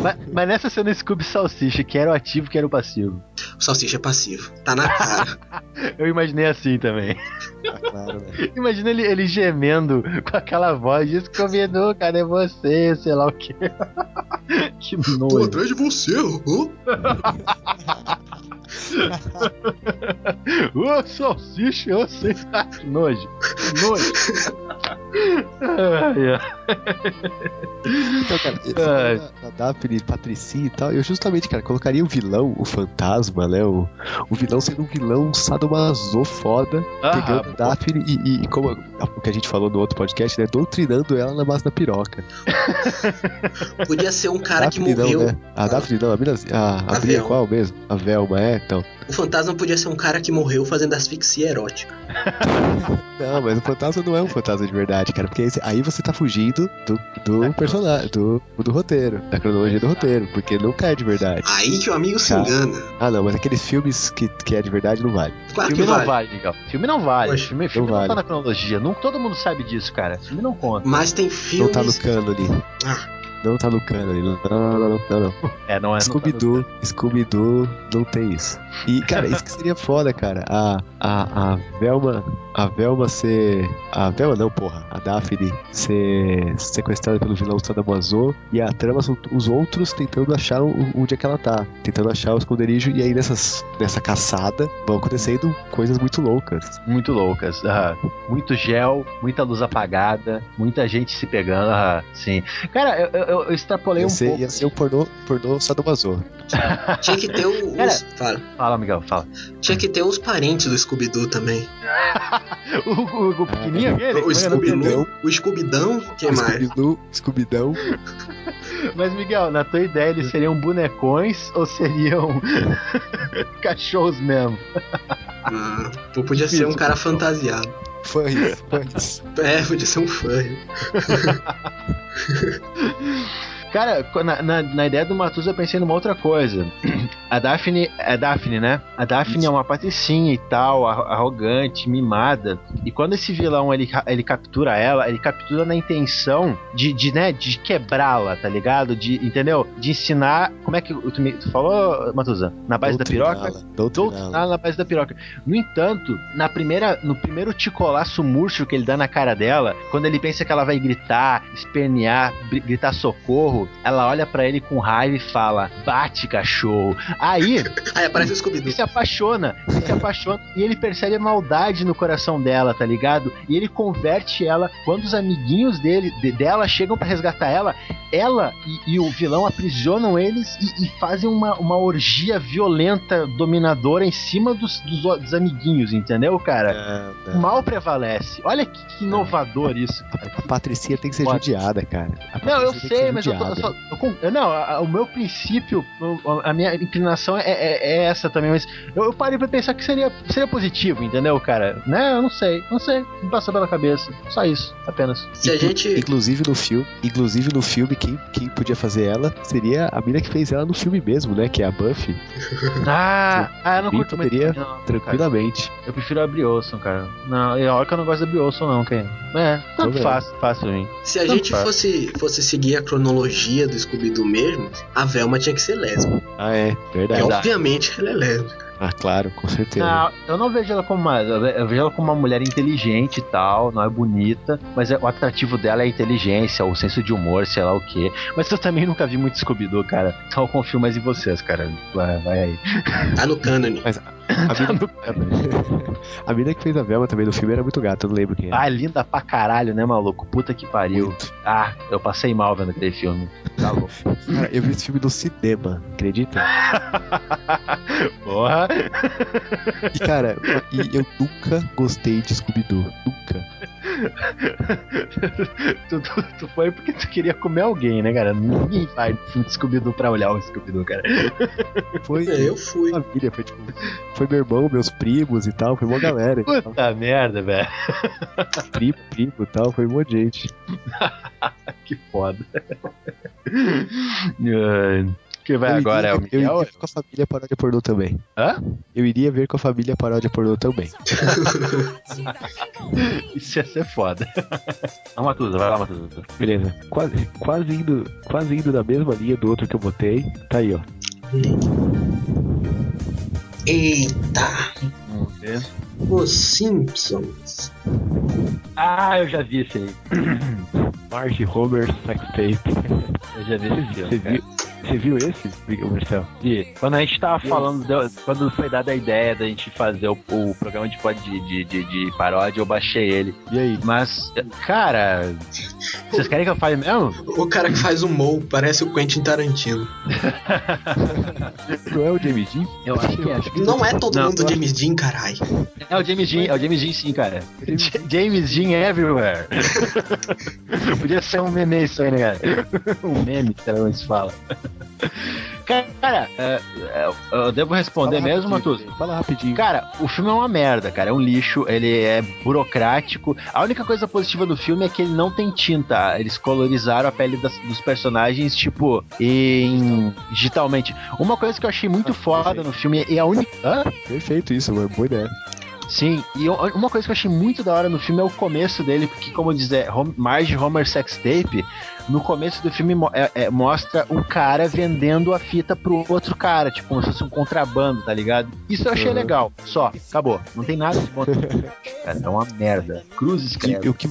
Mas, mas nessa cena Scooby Salsicha, que era o ativo, que era o passivo. O Salsicha é passivo. Tá na cara. Eu imaginei assim também. Tá claro, né? Imagina ele, ele gemendo com aquela voz de Scooby Doo, cadê você? Sei lá o que. que Tô nojo. atrás de você, oh. Ô, salsicha, eu sei. Que nojo. Que nojo. Ai, ai. Então, cara, esse da Daphne, Patricinha e tal, eu justamente, cara, colocaria o vilão, o fantasma, né? O, o vilão sendo um vilão sadomaso foda, Ah, pegando a Daphne e, e- e como o que a gente falou no outro podcast, né? Doutrinando ela na base da piroca. Podia ser um cara que Daphne morreu. não, né? A Daphne não, a mina, a, a, A Bria qual mesmo? A Velma, é, então. O fantasma podia ser um cara que morreu fazendo asfixia erótica. Não, mas o fantasma não é um fantasma de verdade, cara, porque esse- aí você tá fugindo do, do personagem, do, do roteiro, da cronologia do roteiro, porque nunca é de verdade. Aí que o amigo se Tá. engana. Ah, não, mas aqueles filmes que, que é de verdade não vale. Claro Filme que não vale. vale, Miguel. Filme não vale. Poxa, filme filme não não, tá vale. na cronologia. Não, todo mundo sabe disso, cara. Filme não conta. Mas tem Não filmes. tá no cânone. Ah, Não tá no cânone. Não, não, não, não, não. É, não é. tá Scooby-Doo, Scooby-Doo não tem isso. E, cara, isso que seria foda, cara. A, a, a Velma, a Velma ser. A Velma não, porra. A Daphne ser sequestrada pelo vilão Sadomaso e a trama são os outros tentando achar o- onde é que ela tá. Tentando achar o esconderijo. E aí nessas, nessa caçada vão acontecendo coisas muito loucas. Muito loucas. aham. Muito gel, muita luz apagada, muita gente se pegando. aham, sim. Cara, eu, eu- eu extrapolei Ia um ser, pouco. ia ser um pornô, pornô Sadomaso. tinha que ter o- Cara. os. Fala. Fala, Miguel, fala. Tinha que ter os parentes do Scooby-Doo também. O, o, o pequenininho aquele? O Como é é o? Scooby-Doo. O Scooby-Dão. que mais? Scooby-Doo, Scooby-Dão. Mas, Miguel, na tua ideia, eles seriam bonecões ou seriam cachorros mesmo? Ah, podia ser um cara fantasiado. Fãs, fãs. É, podia ser um furry. Cara, na, na, na ideia do Matusa eu pensei numa outra coisa. A Daphne, é Daphne, né? A Daphne é uma patricinha e tal, arro- arrogante, mimada. E quando esse vilão ele, ele captura ela, ele captura na intenção de, de né, de quebrá-la, tá ligado? De, entendeu? De ensinar. Como é que tu, me- tu falou, Matusa? Na base da piroca? Doutriná-la, na base da piroca. No entanto, na primeira, no primeiro ticolaço murcho que ele dá na cara dela, quando ele pensa que ela vai gritar, espernear, gritar socorro, ela olha pra ele com raiva e fala: "Bate, cachorro". Aí, Aí aparece o ele Scooby-Doo. se apaixona, ele se apaixona e ele percebe a maldade no coração dela, tá ligado? E ele converte ela quando os amiguinhos dele, de- dela chegam pra resgatar ela, ela e, e o vilão aprisionam eles e, e fazem uma, uma orgia violenta, dominadora em cima dos, dos, o- dos amiguinhos, entendeu, cara? Não, O não. mal prevalece. Olha que, que inovador isso, cara. A Patricinha tem que ser Pode. judiada, cara. Não, eu sei, mas eu tô, eu judiada. só- eu não, a- a- o meu princípio, a minha inclinação é, é- é essa também, mas eu, eu parei pra pensar que seria, seria positivo, entendeu, cara? Né? Eu não sei, não sei, não passa pela cabeça. Só isso, apenas. Se a gente. Inclusive no filme, inclusive no filme, quem, quem podia fazer ela seria a mina que fez ela no filme mesmo, né? Que é a Buffy. Ah, ah eu não Bem curto muito. poderia, não, cara. Tranquilamente. Eu prefiro a Brie Olson, cara. Não, é hora que eu não gosto da Brie Olson, não, quem? É, tanto faz pra mim. Se a Não gente faz. fosse, fosse seguir a cronologia do Scooby-Doo mesmo, a Velma tinha que ser lésbica. Ah, é, E verdade. obviamente ela é lésbica. Ah, claro, com certeza. Não, eu não vejo ela como uma. Eu vejo ela como uma mulher inteligente e tal, não é bonita, mas é- o atrativo dela é a inteligência, o senso de humor, sei lá o quê. Mas eu também nunca vi muito Scooby-Doo, cara. Então eu confio mais em vocês, cara. Vai, vai aí. Tá no cânone. Mas a mina, a mina que fez a Velma também no filme era muito gata, eu não lembro quem era. Ah, linda pra caralho, né, maluco? Puta que pariu. Muito. Ah, eu passei mal vendo aquele filme. Tá louco. Cara, eu vi esse filme no cinema, acredita? Porra. E cara, e eu nunca gostei de Scooby-Doo. Nunca. tu, tu, tu foi porque tu queria comer alguém, né, cara? Ninguém vai no filme de Scooby-Doo pra olhar o Scooby-Doo, cara. Foi É, eu fui. família, foi tipo. Foi meu irmão, meus primos e tal, foi uma galera. Puta merda, velho. Primo, primo e tal, foi um monte de gente. Que foda. Quem vai eu agora é iria, o eu Miguel? iria ver com a família paródia pornô também. Hã? Eu iria ver com a família paródia pornô também. Isso ia ser foda. Não, Matuza, vai lá, Matuza. Beleza. Quase, quase, indo, quase indo na mesma linha do outro que eu botei. Tá aí, ó. Eita! Vamos ver. Os Simpsons. Ah, eu já vi esse aí. Marge Homer Sex Tape. Eu já vi esse Você filme. cara. viu, você viu esse, Marcel? Vi. Quando a gente tava falando, de- quando foi dada a ideia da gente fazer o, o programa de, de, de, de, de paródia, eu baixei ele. E aí? Mas, cara, vocês querem que eu fale mesmo? O cara que faz o Mo parece o Quentin Tarantino. Não é o James Dean? Eu acho que é. Não é todo Não, mundo James Dean, carai. É o James Dean, é o James Dean sim, cara. J- James Dean everywhere. Podia ser um meme isso aí, né, cara? Um meme, sei lá onde se fala. Cara, é, é, eu devo responder Fala mesmo, Matuza? Fala rapidinho. Cara, o filme é uma merda, cara. É um lixo, ele é burocrático. A única coisa positiva do filme é que ele não tem tinta. Eles colorizaram a pele das- dos personagens, tipo, em digitalmente. Uma coisa que eu achei muito Ah, foda perfeito. no filme e a única. Hã? Perfeito isso, mano. Boa ideia. Sim, e uma coisa que eu achei muito da hora no filme é o começo dele, porque, como dizer, Hom- Marge Homer Sex Tape, no começo do filme é- é- mostra um cara vendendo a fita pro outro cara, tipo, como se fosse um contrabando, tá ligado? Isso eu achei Uhum. legal, só, acabou. Não tem nada de bom. Cara, é uma merda. Cruzes, credo. o, que,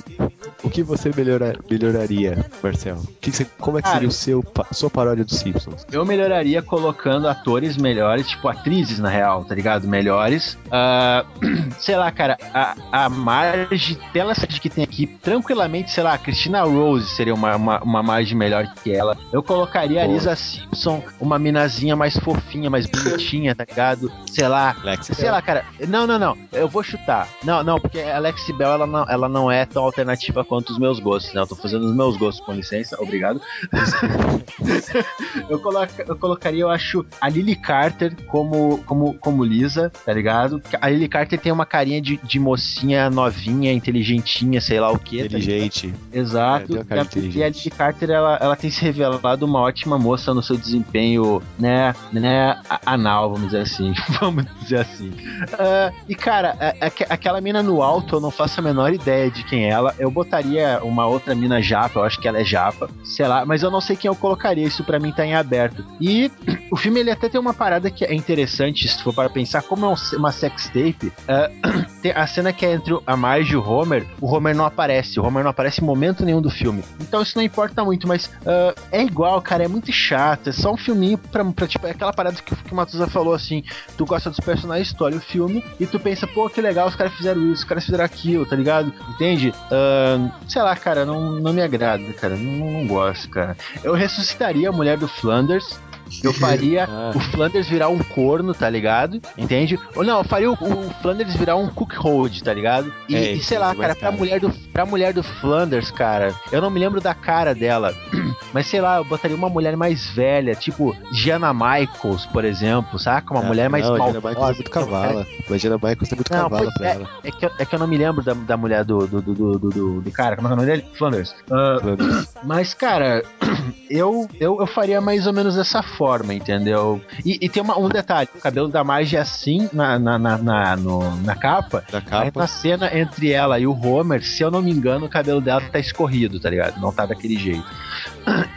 o que você melhora, melhoraria, Marcel? O que que você- como é que Cara, seria o seu, sua paródia dos Simpsons? Eu melhoraria colocando atores melhores, tipo atrizes na real, tá ligado? Melhores. Ah, sei lá, cara, a, a margem série que tem aqui, tranquilamente, sei lá, a Christina Rose seria uma, uma, uma margem melhor que ela. Eu colocaria a. Lisa Simpson, uma minazinha mais fofinha, mais bonitinha, tá ligado? Sei lá. Lex Sei lá, cara. Não, não, não. Eu vou chutar. Não, não, porque a Alex Bell ela não, ela não é tão alternativa quanto os meus gostos, né? Eu tô fazendo os meus gostos, com licença. Obrigado. eu, coloca, eu colocaria, eu acho, a Lily Carter como, como, como Lisa, tá ligado? A Lily Carter tem uma carinha de, de mocinha novinha, inteligentinha, sei lá o que. Inteligente. Exato. É, E a- e a Lily Carter, ela, ela tem se revelado uma ótima moça no seu desempenho, né, né, anal, vamos dizer assim. vamos dizer assim. Ah, e, cara, a- a- aquela mina no alto, eu não faço a menor ideia de quem é ela. Eu botaria uma outra mina japa, eu acho que ela é japa, sei lá, mas eu não sei quem eu colocaria. Isso pra mim tá em aberto. E o filme, ele até tem uma parada que é interessante, se for para pensar, como é um- uma sex tape, tem a cena que é entre a Marge e o Homer, o Homer não aparece, o Homer não aparece em momento nenhum do filme. Então isso não importa muito, mas ah, é igual, cara, é muito chato, é só um filminho pra, pra tipo, é aquela parada que, que o Matusa falou assim, tu gosta dos personagens, tu olha o filme e tu pensa, pô, que legal, os caras fizeram isso, os caras fizeram aquilo, tá ligado? Entende? Ah, sei lá, cara, não, não me agrada, cara, não, não gosto, cara. Eu ressuscitaria a mulher do Flanders, eu faria Ah. o Flanders virar um corno, tá ligado? Entende? Ou não, eu faria o, o Flanders virar um cookhold, tá ligado? E, É, e sei lá, cara, pra mulher, do, pra mulher do Flanders, cara, eu não me lembro da cara dela. Mas sei lá, eu botaria uma mulher mais velha, tipo Gianna Michaels, por exemplo, saca? Uma Ah, mulher mais não, a mal. Diana Michaels é muito cavala. A Diana Michaels é muito Não, cavala pra é, ela. é, que eu, é que eu não me lembro da, da mulher do, do, do, do, do, cara. Como é é o nome dele? Flanders. Ah, mas, cara, eu, eu, eu faria mais ou menos dessa forma, entendeu? E, e tem uma- um detalhe: o cabelo da Marge é assim na, na, na, na, no- na capa. Da Aí capa. na cena entre ela e o Homer, se eu não me engano, o cabelo dela tá escorrido, tá ligado? Não tá daquele jeito.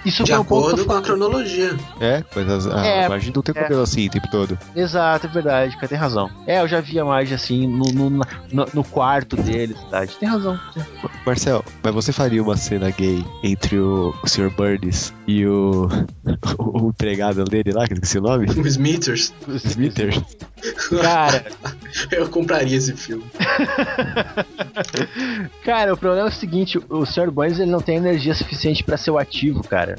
Isso De foi um acordo com a cronologia. É, mas as- a É, Marge não tem é. cabelo assim o tempo todo. Exato, é verdade, cara, tem razão. É, eu já via mais assim no, no, no, no quarto dele, verdade. Tem razão. Marcel, mas você faria uma cena gay entre o, o Sr. Burns e o, o, empregado dele lá, que eu esqueci o nome? O Smithers. Smithers. Cara, Eu compraria esse filme. cara, o problema é o seguinte, o Sr. Burns ele não tem energia suficiente pra ser o ativo, cara.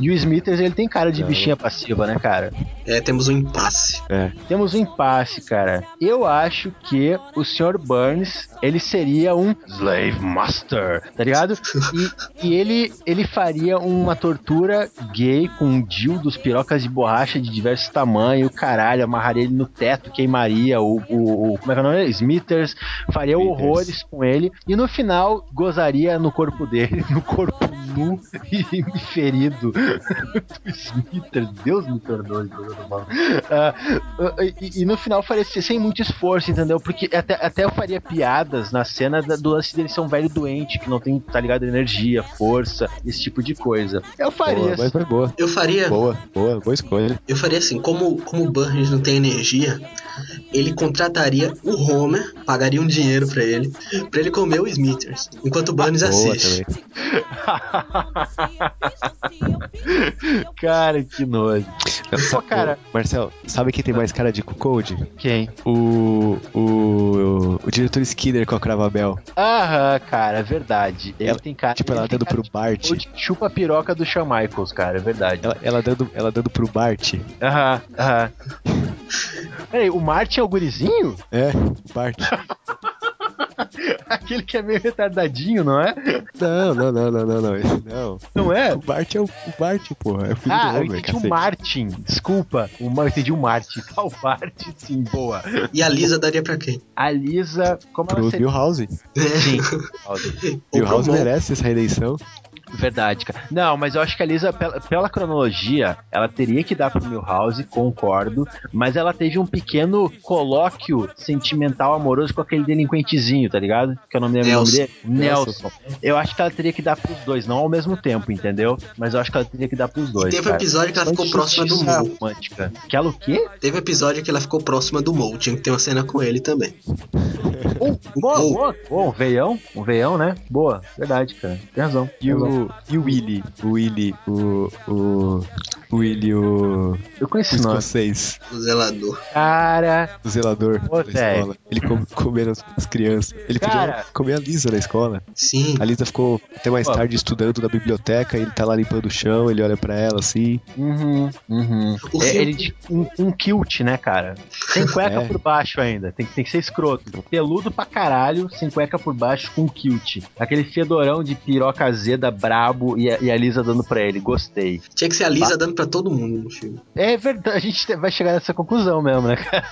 E o Smithers ele tem cara de Não. bichinha passiva, né, cara? É, temos um impasse. É. Temos um impasse, cara. Eu acho que o Sr. Burns, ele seria um slave master, tá ligado? E, e ele, ele faria uma tortura gay com dildos, pirocas de borracha de diversos tamanhos, caralho, amarraria ele no teto, queimaria o, o, o como é que é o nome? Smithers, faria Smithers. horrores com ele e no final gozaria no corpo dele, no corpo nu e ferido do Smithers. Deus me perdoe. Ah, e, e no final faria sem muito esforço, entendeu? Porque até, até eu faria piadas na cena da- do lance dele ser um velho doente, que não tem, tá ligado, energia, força, esse tipo de coisa. Eu faria. Boa, mas foi boa. Eu faria, Boa, boa, boa escolha. eu faria assim, como, como o Burns não tem energia, ele contrataria o Homer, pagaria um dinheiro pra ele, pra ele comer o Smithers, enquanto o Burns Boa assiste. cara, que nojo. Sabe- cara. Marcel, sabe quem tem mais cara de Code? Quem? O, o, o, o diretor Skinner com a Cravabel. Aham, cara, é verdade. Ele Ela- tem cara. Tipo, ela tem dando cara pro Bart. Chupa a piroca do Shawn Michaels, cara, é verdade. Ela, ela, dando, ela dando pro Bart. Aham, aham. Peraí, o Martin é o gurizinho? É, o Bart. Aquele que é meio retardadinho, não é? Não, não, não, não, não, não. esse Não. Não é? O Bart é o, o Bart, porra. É o filho Ah, do eu Homer, entendi cacete. o Martin. Desculpa. O, eu entendi o Martin. Ah, o Martin, sim, boa. E a Lisa daria pra quem? A Lisa, como ela Pro seria? Milhouse. Sim. Ou Milhouse pro Mo. merece essa redenção. Verdade, cara. Não, mas eu acho que a Lisa, pela, pela cronologia, ela teria que dar pro Milhouse, concordo, mas ela teve um pequeno colóquio sentimental amoroso com aquele delinquentezinho, tá ligado? Que lembro o nome Nelson. dele. Nelson. Eu acho que ela teria que dar pros dois, não ao mesmo tempo, entendeu? Mas eu acho que ela teria que dar pros dois. Teve um cara. episódio que ela ficou próxima do Mo. romântica. Que ela o quê? Teve episódio que ela ficou próxima do Mo, tinha que ter uma cena com ele também. Oh, boa, Oh. boa, boa, um veião, um veião, né? Boa, verdade, cara. Tem razão. E razão. O, e o Willy, o Willy, o, o, o Willy, o, Eu o conheço escocês, O zelador. Cara, o zelador Ô, da escola. Ele come, comendo as, as crianças. Ele Cara. podia comer a Lisa na escola. Sim. A Lisa ficou até mais Pô. tarde estudando na biblioteca, ele tá lá limpando o chão, ele olha pra ela assim. Uhum, uhum. O É, ele de um, um kilt, né, cara? Sem cueca É. por baixo ainda. Tem, que- tem que ser escroto. Peludo pra caralho, sem cueca por baixo, com kilt. Aquele fedorão de piroca azeda brabo e a, e a Lisa dando pra ele. Gostei. Tinha que ser a Lisa dando pra todo mundo no filme. É verdade, a gente vai chegar nessa conclusão mesmo, né, cara?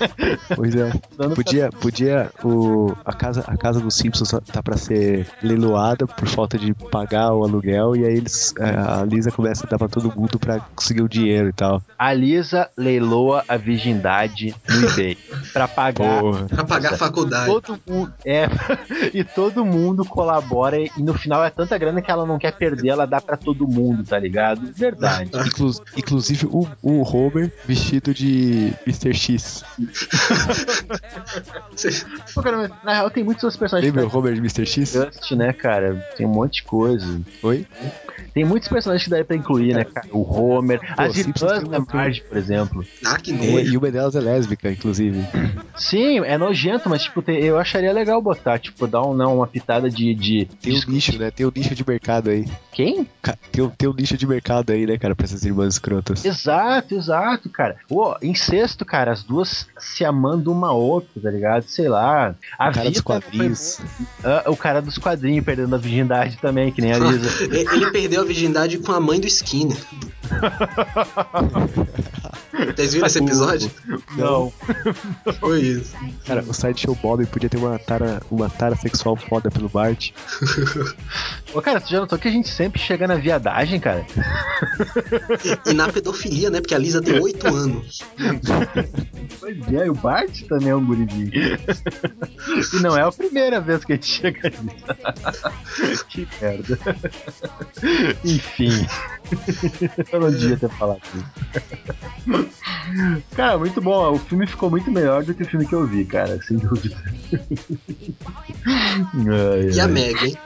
Pois é. Dando pra- Podia, podia o, a, casa, a casa dos Simpsons tá pra ser leiloada por falta de pagar o aluguel, e aí eles, é, a Lisa começa a dar pra todo mundo pra conseguir o dinheiro e tal. A Lisa leiloa a virgindade no eBay. pra pagar Porra. Pra pagar a faculdade. Todo mundo. É, e todo mundo colabora e no final é tanta grana que ela não quer perder, ela dá pra todo mundo, tá ligado? Verdade. Inclu- inclusive o, o Homer vestido de Mr. X. Pô, cara, na real tem muitos outros personagens Lembra o Homer de Mr. X? Just, né, cara? Tem um monte de coisa. Oi? Tem muitos personagens que daria pra incluir, né, cara? O Homer, as Simpsons irmãs tem da Marge, por exemplo. Ah, que É, nojo. e uma delas é lésbica, inclusive. Sim, é nojento, mas tipo, tem- eu acharia legal botar, tipo, dar um, não, uma pitada de. de Tem um nicho, né? Tem um nicho de mercado aí. Quem? Tem um, tem um nicho de mercado aí, né, cara, pra essas irmãs escrotas. Exato, exato, cara. Pô, incesto, cara, as duas se amando uma a outra, tá ligado? Sei lá. A O cara dos vida foi- quadrinhos. Ah, o cara dos quadrinhos perdendo a virgindade também, que nem a Lisa. Ele perdeu a virgindade com a mãe do Skinner. Vocês viram esse episódio? Não. Foi isso. Cara, o Sideshow Bob podia ter uma tara, uma tara sexual foda pelo Bart. Ô, cara, tu já notou que a gente sempre chega na viadagem, cara? E na pedofilia, né? Porque a Lisa tem 8 anos. Pois é, e o Bart também é um gurizinho. e não é a primeira vez que a gente chega nisso. que merda. Enfim. Eu não devia ter falado isso. Cara, muito bom. O filme ficou muito melhor do que o filme que eu vi, cara, sem dúvida. Ai, E a ai. Meg, hein?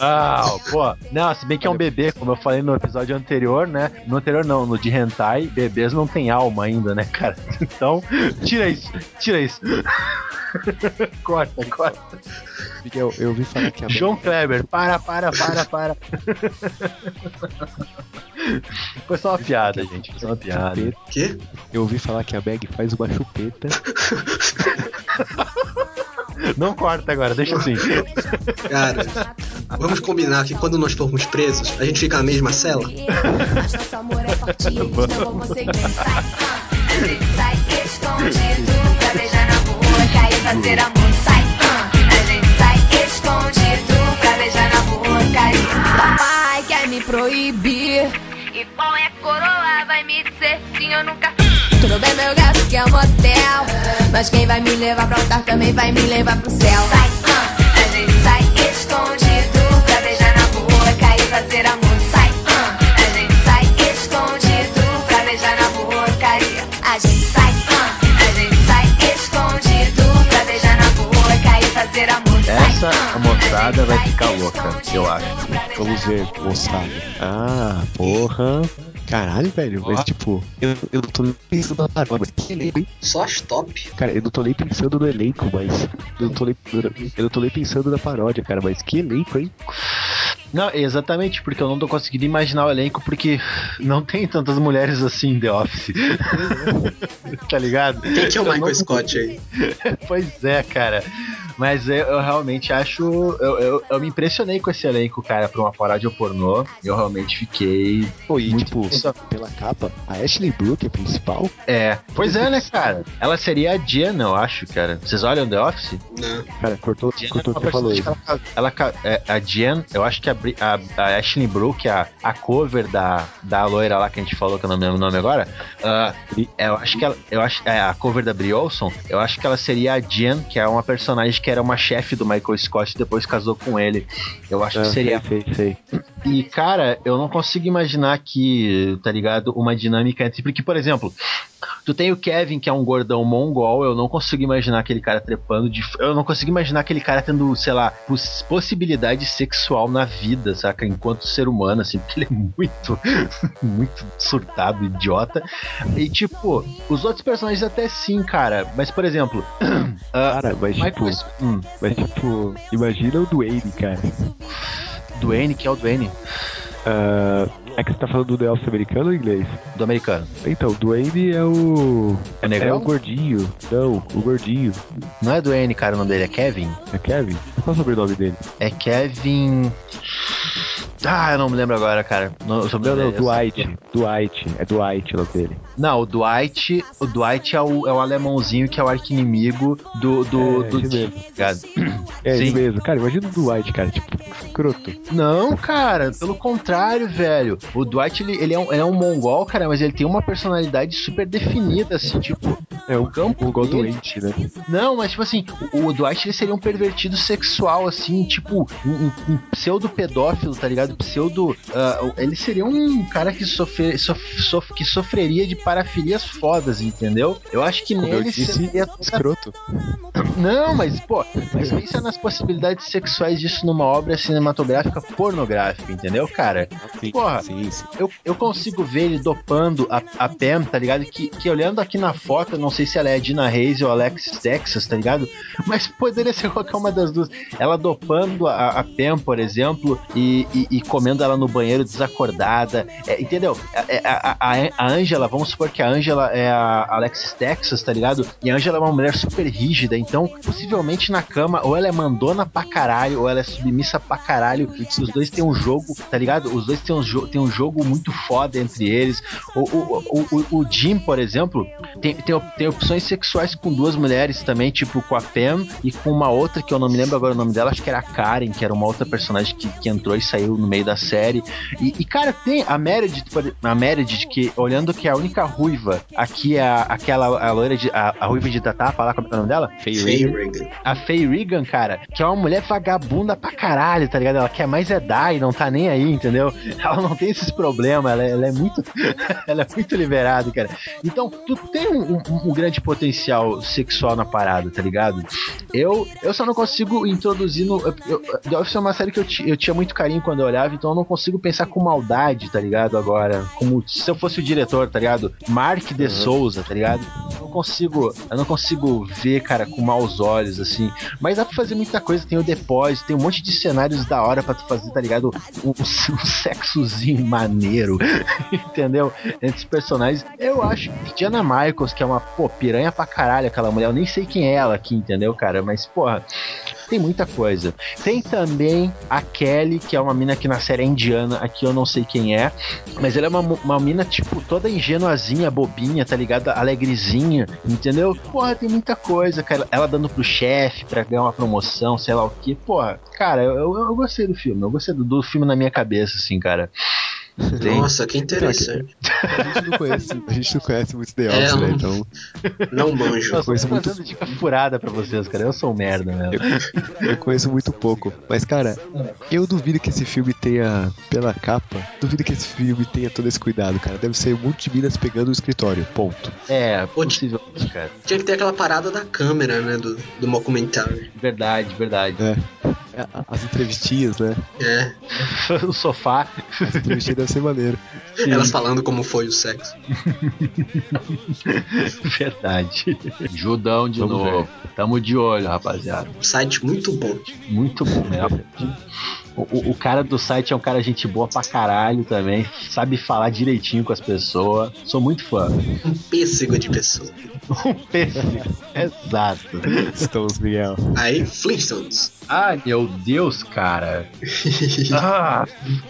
Ah, pô. Não, se bem que é um bebê, como eu falei no episódio anterior, né? No anterior não, no de Hentai, bebês não tem alma ainda, né, cara? Então, tira isso, tira isso. corta, corta. Miguel, eu ouvi falar que a Meg, João Kleber, para, para, para, para. Foi só uma piada, gente. Foi só uma piada. chupeta, Quê? eu ouvi falar que a Meg faz uma chupeta. Não corta agora, deixa assim. Cara, vamos combinar que quando nós formos presos, a gente fica na mesma cela? Mas nosso amor é sai escondido pra beijar na boca e fazer amor. Sai, a gente sai escondido pra beijar na boca e papai quer me proibir. E bom é coroa, vai me dizer sim, eu nunca Tudo bem, meu gato, que é um motel. Mas quem vai me levar pra altar também vai me levar pro céu. sai. A gente sai escondido pra beijar na boca e fazer amor. Sai. A gente sai escondido pra beijar na boca e A gente sai, a gente sai escondido pra beijar na boca e fazer amor. Essa a moçada vai ficar louca, eu acho. Vamos ver, moçada. Ah, porra. Caralho, velho, mas tipo, eu, eu não tô nem pensando na paródia, mas que elenco, hein? Só as top. Cara, eu não tô nem pensando no elenco, mas. Eu não tô nem, eu não tô nem pensando na paródia, cara, mas que elenco, hein? Não, exatamente, porque eu não tô conseguindo imaginar o elenco, porque não tem tantas mulheres assim em The Office. tá ligado? Quem que é o Eu não- Michael Scott aí? Pois é, cara. Mas eu, eu realmente acho. Eu, eu, eu me impressionei com esse elenco, cara, pra uma paródia pornô. Eu realmente fiquei. Pô, e Muito tipo, pela capa, a Ashley Brooke é principal? É. Pois é, né, cara? Ela seria a Diana, eu acho, cara. Vocês olham The Office? Não. Cara, cortou, Diana cortou é o uma que personagem que ela, ela é, a Jen, eu acho que a, Bri- a, a Ashley Brooke, a, a cover da, da loira lá que a gente falou, que eu não me lembro o nome agora, Bri- eu acho que ela, eu acho, é, a cover da Brie Olson, eu acho que ela seria a Jen, que é uma personagem que era uma chefe do Michael Scott e depois casou com ele. Eu acho Ah, que seria sei, sei, sei. e, cara, eu não consigo imaginar que, tá ligado, uma dinâmica entre. Porque, por exemplo, tu tem o Kevin, que é um gordão mongol, eu não consigo imaginar aquele cara trepando de. Eu não consigo imaginar aquele cara tendo, sei lá, poss- possibilidade sexual na vida, saca? Enquanto ser humano, assim, porque ele é muito, muito surtado, idiota. E, tipo, os outros personagens até sim, cara. Mas, por exemplo. ah, Cara, mas tipo. Hum, mas tipo, imagina o Duane, cara. Duane, que é o Duane? Ah, é que você tá falando do The Office americano ou inglês? Do americano. Então, o Duane é o. É o É o gordinho. Não, o gordinho. Não é Duane, cara, o nome dele é Kevin? É Kevin? Qual é o sobrenome dele? É Kevin. Ah, eu não me lembro agora, cara. Não, o Não, não, eu Dwight. Dwight. É Dwight o nome dele. Não, o Dwight. O Dwight é o, é o alemãozinho que é o arquinimigo do. do, É, do Jim, mesmo. tá ligado? É Sim. ele mesmo. Cara, imagina o Dwight, cara. Tipo, escroto. Não, cara, pelo contrário, velho. O Dwight, ele, ele, é um, ele é um mongol, cara, mas ele tem uma personalidade super definida, assim, tipo. É um campo mongol dele- doente, né? Não, mas tipo assim, o, o Dwight ele seria um pervertido sexual, assim, tipo, um, um- um pseudo pedófilo, tá ligado? Pseudo. ah, ele seria um cara que, sofre, sof, sof- que sofreria de parafilias fodas, entendeu? Eu acho que Como eu nele disse, seria. escroto. Não, mas, pô, mas pensa nas possibilidades sexuais disso numa obra cinematográfica pornográfica, entendeu, cara? Porra, sim, sim. eu, eu consigo ver ele dopando a, a Pam, tá ligado? Que, que olhando aqui na foto, não sei se ela é a Dina Reis ou Alexis Texas, tá ligado? Mas poderia ser qualquer uma das duas. Ela dopando a, a Pam, por exemplo, e, e, e comendo ela no banheiro desacordada, é, entendeu? A, a, a, a Angela, vamos supor que a Angela é a Alexis Texas, tá ligado? E a Angela é uma mulher super rígida, então possivelmente na cama, ou ela é mandona pra caralho, ou ela é submissa pra caralho, e os dois têm um jogo, tá ligado? Os dois têm um, jo têm um jogo muito foda entre eles. O, o, o, o, Jim, por exemplo, tem, tem, tem opções sexuais com duas mulheres também, tipo com a Pam e com uma outra que eu não me lembro agora o nome dela, acho que era a Karen, que era uma outra personagem que, que entrou e saiu no meio da série. E, e, cara, tem a Meredith, a Meredith, que olhando que a única ruiva aqui é a- aquela a loira de. A, a ruiva de Tatá, falar como é o nome dela? Faye Faye Regan. A Faye Regan, cara, que é uma mulher vagabunda pra caralho, tá ligado? Ela quer mais é dar e não tá nem aí, entendeu? Ela não tem esses problemas, ela, é- ela é muito. ela é muito liberada, cara. Então, tu tem um, um- um grande potencial sexual na parada, tá ligado? Eu, eu só não consigo introduzir no. Eu, eu, The Office é uma série que eu, eu tinha muito carinho quando eu olhava, então eu não consigo pensar com maldade, tá ligado? Agora, como se eu fosse o diretor, tá ligado? Mark de Souza, tá ligado? Eu não consigo, eu não consigo ver, cara, com maus olhos, assim. Mas dá pra fazer muita coisa, tem o depósito, tem um monte de cenários da hora pra tu fazer, tá ligado? Um, um sexozinho maneiro, entendeu? Entre os personagens. Eu acho que Diana Michaels, que é uma, pô, piranha pra caralho aquela mulher, eu nem sei quem é ela aqui, entendeu, cara? Mas, porra, tem muita coisa. Tem também a Kelly, que é uma mina que na série é indiana, aqui eu não sei quem é, mas ela é uma, uma mina, tipo, toda ingenuazinha, bobinha, tá ligado? Alegrezinha, entendeu? Porra, tem muita coisa, cara. Ela dando pro chefe pra ganhar uma promoção, sei lá o que. Porra, cara, eu, eu, eu gostei do filme. Eu gostei do, do filme na minha cabeça, assim, cara. Tem- Nossa, que interessante. A gente não conhece, a gente não conhece muito The É, Office, né? um- Então, Não manjo. Eu coisa tô muito- furada pra vocês, cara. Eu sou um merda mesmo. eu conheço muito pouco. Mas, cara, eu duvido que esse filme tenha, pela capa, duvido que esse filme tenha todo esse cuidado, cara. Deve ser um monte de minas pegando o escritório, ponto. É, possivelmente, cara. Tinha que ter aquela parada da câmera, né? Do, do documentário. Verdade, verdade. É. As entrevistinhas, né? É. o sofá. As entrevistinhas devem ser maneiro. Elas falando como foi o sexo. Verdade. Judão de Vamos novo. Tamo de olho, rapaziada. Site muito bom. Muito bom mesmo. O, o- o cara do site é um cara gente boa pra caralho também. Sabe falar direitinho com as pessoas. Sou muito fã. Um pêssego de pessoa. Um pêssego. Exato. Estamos, Miguel. Aí, Flintstones. Ai, meu Deus, cara. Ah,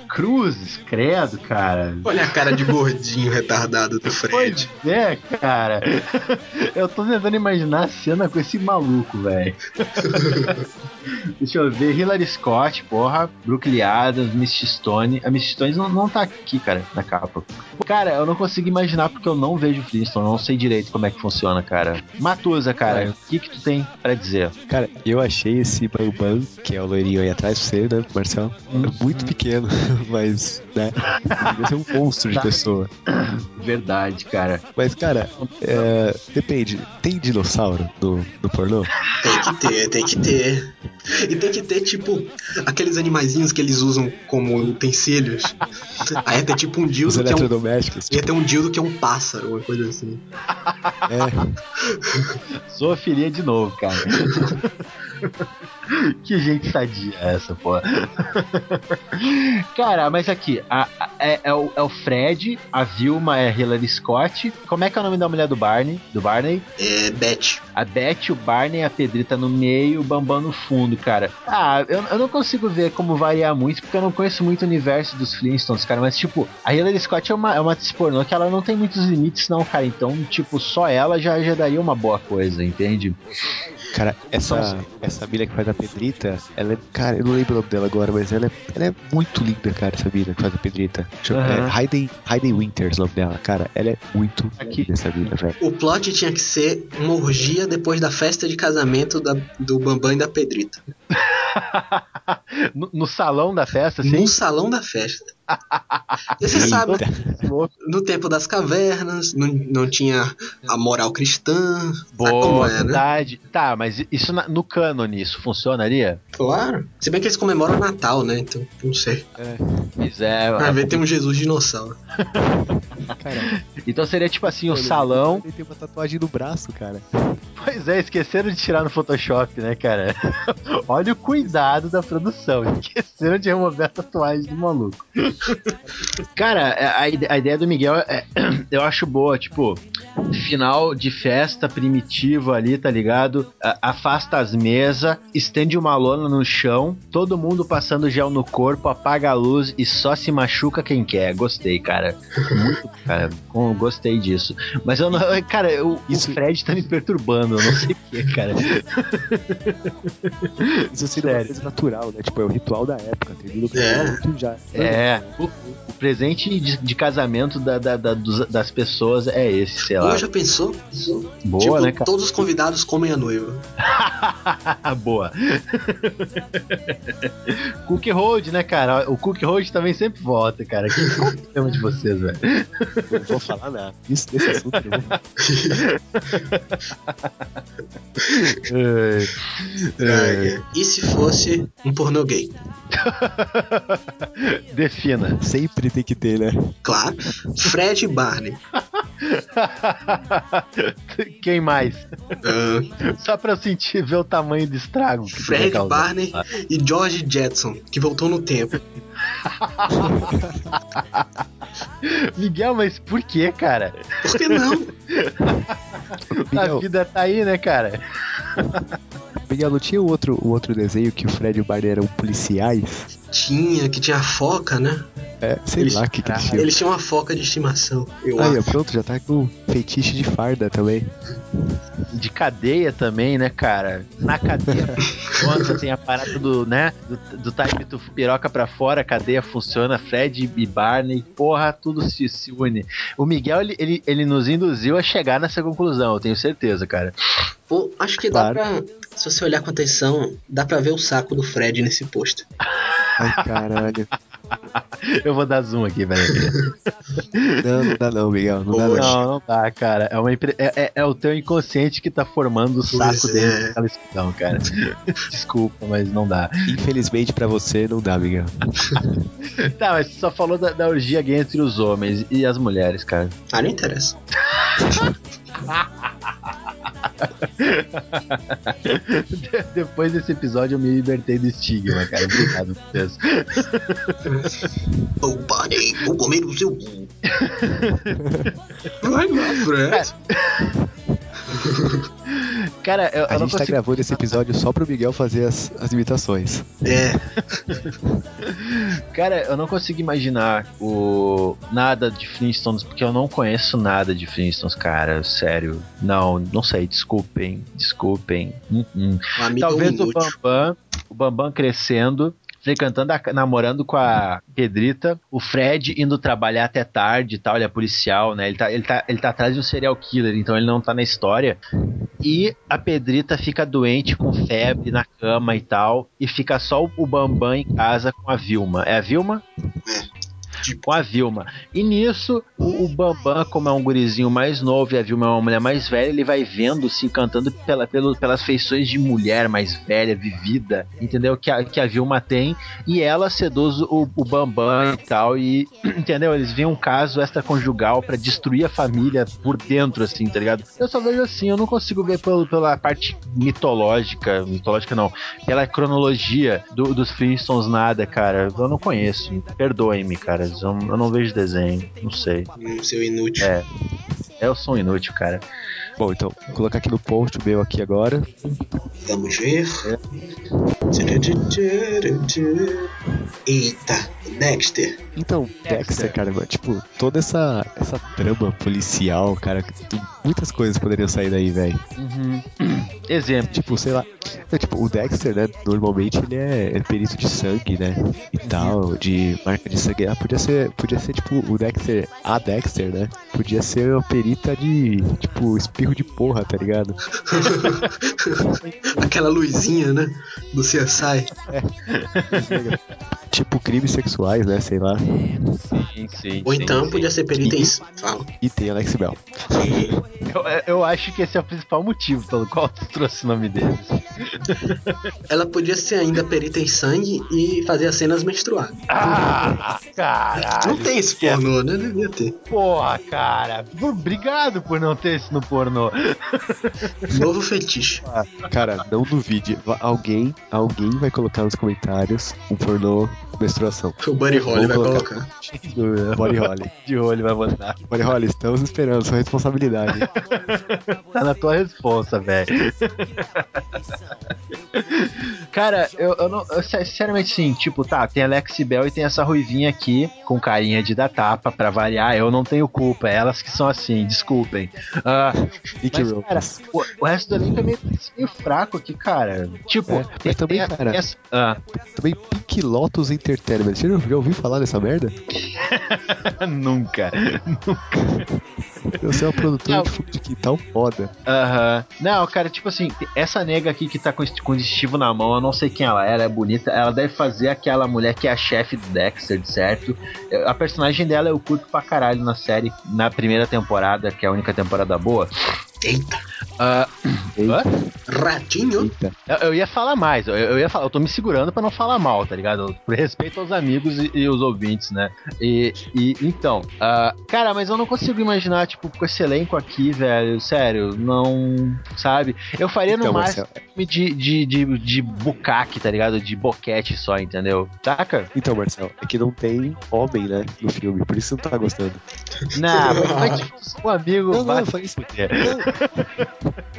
cruzes, credo, cara. Olha a cara de gordinho retardado do Fred. Pois é, cara. Eu tô tentando imaginar a cena com esse maluco, velho. Deixa eu ver. Hilary Scott, porra. Brooklyn Adams, Misty Stone. A Misty Stone não, não tá aqui, cara, na capa. Cara, eu não consigo imaginar porque eu não vejo Flintstone. Não sei direito como é que funciona, cara. Matusa, cara. O que que tu tem pra dizer? Cara, eu achei esse Que é o loirinho aí atrás pra você, né, Marcel? É muito pequeno, mas, né? Devia ser um monstro de pessoa. Verdade, cara. Mas, cara, é, depende. Tem dinossauro no, no pornô? Tem que ter, tem que ter. E tem que ter, tipo, aqueles animaizinhos que eles usam como utensílios. Aí ter tipo um Os dildo que é um. eletrodomésticos? Ia ter um dildo que é um pássaro, uma coisa assim. É, Zoofilia de novo, cara. que gente sadia essa, pô. Cara, mas aqui, a- a- é, é o, é o Fred, a Vilma é Hilary Scott. Como é que é o nome da mulher do Barney? Do Barney? É Beth. A Beth, o Barney, a Pedrita no meio, o Bambam no fundo, cara. Ah, eu, eu não consigo ver como variar muito, porque eu não conheço muito o universo dos Flintstones, cara. Mas, tipo, a Hilary Scott é uma, é uma pornô que ela não tem muitos limites, não, cara. Então, tipo, só ela já, já daria uma boa coisa, entende? Cara, essa, essa mina que faz a Pedrita, ela é. Cara, eu não lembro o nome dela agora, mas ela é, ela é muito linda, cara, essa mina que faz a Pedrita. Aham. É Hayden, Hayden Winters o nome dela, cara. Ela é muito Aqui. linda, essa mina, velho. O plot tinha que ser uma orgia depois da festa de casamento da- do Bambam e da Pedrita. no, no salão da festa, assim. No salão da festa. E você sabe, louco. No tempo das cavernas, não, não tinha a moral cristã. Como Boa, é, né? verdade. Tá, mas isso no cânone, isso funcionaria? Claro. Se bem que eles comemoram o Natal, né? Então, não sei. Pois é. Vai ver, tem um Jesus dinossauro. Cara, Então seria tipo assim, o mano, salão. Ele tem uma tatuagem no braço, cara. Pois é, esqueceram de tirar no Photoshop, né, cara? Olha o cuidado da produção. Esqueceram de remover a tatuagem do maluco. Cara, a, ide- a ideia do Miguel é, eu acho boa, tipo, final de festa primitivo ali, tá ligado? A- afasta as mesas, estende uma lona no chão, todo mundo passando gel no corpo, apaga a luz e só se machuca quem quer. Gostei, cara. Muito, cara. com- Gostei disso. Mas eu não. Cara, eu- Isso- o Fred tá me perturbando, eu não sei porquê, cara. Isso seria uma Sério. coisa natural, né? Tipo, é o ritual da época. O É. já. É, o, o presente de, de casamento da- da- da- dos- das pessoas é esse, sei lá. Ou já pensou? Boa, tipo, né, cara? todos os convidados comem a noiva. Boa. Cook Road, né, cara? O Cook Road também sempre volta, cara. Que o problema de vocês, velho? Vou falar nada. Isso desse assunto eu não vou falar. É, E se fosse um pornô gay? Defina. Sempre tem que ter, né? Claro. Fred Barney. Quem mais? Ah, Só pra eu sentir, ver o tamanho do estrago. Fred. Barney e George Jetson, que voltou no tempo. Miguel, mas por que, cara? Por que não? A vida tá aí, né, cara? Miguel, não tinha um outro, um outro desenho que o Fred e o Barney eram policiais? Tinha, que tinha a foca, né? É, sei Eles- lá o que, que eles tinham. Eles tinham uma foca de estimação. Eu Aí, acho. pronto, já tá com feitiço de farda também. de cadeia também, né, cara? Na cadeia funciona, tem a parada do, né, do, do time do piroca pra fora, a cadeia funciona, Fred e Barney, porra, tudo se, se une. O Miguel, ele, ele, ele nos induziu a chegar nessa conclusão, eu tenho certeza, cara. Pô, acho que Claro. dá pra. Se você olhar com atenção, dá pra ver o saco do Fred nesse posto. Ai, caralho. Eu vou dar zoom aqui, velho. Não, não dá não, Miguel. Não dá Poxa. não. Não, não dá, cara. É, uma impre- é, é- é o teu inconsciente que tá formando o saco Pois dele é. naquela escuridão, cara. Desculpa, mas não dá. Infelizmente pra você, não dá, Miguel. Tá, mas você só falou da, da orgia gay entre os homens e as mulheres, cara. Ah, não interessa. De- Depois desse episódio eu me libertei do estigma, cara. Obrigado por isso. Ô, Barney, vou comer o seu cu. Vai lá, Fred. Cara, eu, A eu não gente tá consigo. gravando esse episódio só pro Miguel fazer as, as imitações. É, Cara, eu não consigo imaginar o nada de Flintstones, porque eu não conheço nada de Flintstones, cara. Sério. Não, não sei. Desculpem. Desculpem. Hum, hum. um Talvez o. Bambam, o Bambam crescendo, frequentando, namorando com a Pedrita, o Fred indo trabalhar até tarde e tal, ele é policial, né? Ele tá, ele, tá, ele tá atrás de um serial killer, então ele não tá na história. E a Pedrita fica doente com febre na cama e tal, e fica só o- Bambam em casa com a Vilma. É a Vilma? Com a Vilma. E nisso, o, o Bambam, como é um gurizinho mais novo e a Vilma é uma mulher mais velha, ele vai vendo, se encantando pela, pelo- pelas feições de mulher mais velha, vivida, entendeu? Que a, que a Vilma tem. E ela seduz o, o Bambam e tal. E, entendeu? Eles veem um caso extraconjugal pra destruir a família por dentro, assim, tá ligado? Eu só vejo assim, eu não consigo ver pelo, pela parte mitológica, mitológica não, pela cronologia do- dos Flintstones nada, cara. Eu não conheço. Perdoem-me, cara. Eu, eu não vejo desenho. Não sei. Hum, seu inútil. É. Eu sou um inútil, cara. Bom, então, vou colocar aqui no post o meu aqui agora. Vamos ver. Eita, Dexter. Então, Dexter, cara, mano, tipo, toda essa, essa trama policial, cara, muitas coisas poderiam sair daí, velho. Uhum. Exemplo. Tipo, sei lá. é, tipo, o Dexter, né? Normalmente ele é, é perito de sangue, né? E tal, de marca de sangue. Ah, podia ser, podia ser tipo o Dexter, a Dexter, né? Podia ser uma perita de, tipo, espirro de porra, tá ligado? Aquela luzinha, né? Do CSI. Tipo, crimes sexuais, né? Sei lá. Sim, Sim, sim. Ou sim, então sim. podia ser perita em. Fala. E tem Alex Bell. Eu, eu acho que esse é o principal motivo pelo qual tu trouxe o nome deles. Ela podia ser ainda perita em sangue e fazer as cenas menstruadas. Ah, caralho. Não tem esse pornô, né? Devia ter. Porra, cara. Obrigado por não ter isso no pornô. Novo fetiche. Cara, não duvide. Alguém, alguém vai colocar nos comentários um pornô menstruação. O Buddy Holly vai Vou colocar. Body Holly. De olho vai botar. Body Holly, estamos esperando, sua responsabilidade. Tá na tua resposta, velho. Cara, eu, eu não. eu, sinceramente, sim, tipo, tá, tem Alex Bell e tem essa ruivinha aqui, com carinha de dar tapa, pra variar. Eu não tenho culpa, é elas que são assim, desculpem. Ah, Nick mas, cara, o, o resto do elenco é meio, meio fraco aqui, cara. Tipo, É, mas também, a- cara- essa- ah, Também Pink Lotus Entertainment. Você já, ouviu falar dessa merda? nunca. Eu sou uma produtora Não. de fundo de quintal foda. Aham. Não, cara, tipo assim, essa nega aqui que tá com, esse- com o distintivo na mão, eu não sei quem ela é, ela é bonita. Ela deve fazer aquela mulher que é a chefe do Dexter, de certo. A personagem dela eu curto pra caralho na série, na primeira temporada, que é a única temporada boa. Eita. Hã? Ratinho. Eita. Eu, eu ia falar mais, eu, eu ia falar, eu tô me segurando pra não falar mal, tá ligado? Por respeito aos amigos e, e os ouvintes, né? E, e então, ah, cara, mas eu não consigo imaginar, tipo, com esse elenco aqui, velho, sério, não. Sabe? Eu faria no Então, máximo filme de, de, de, de bucaque, tá ligado? De boquete só, entendeu? Saca? Então, Marcel, é que não tem homem, né, no filme, por isso você não tá gostando. Não, mas, mas tipo, o amigo Não, não, vai eu se fuder.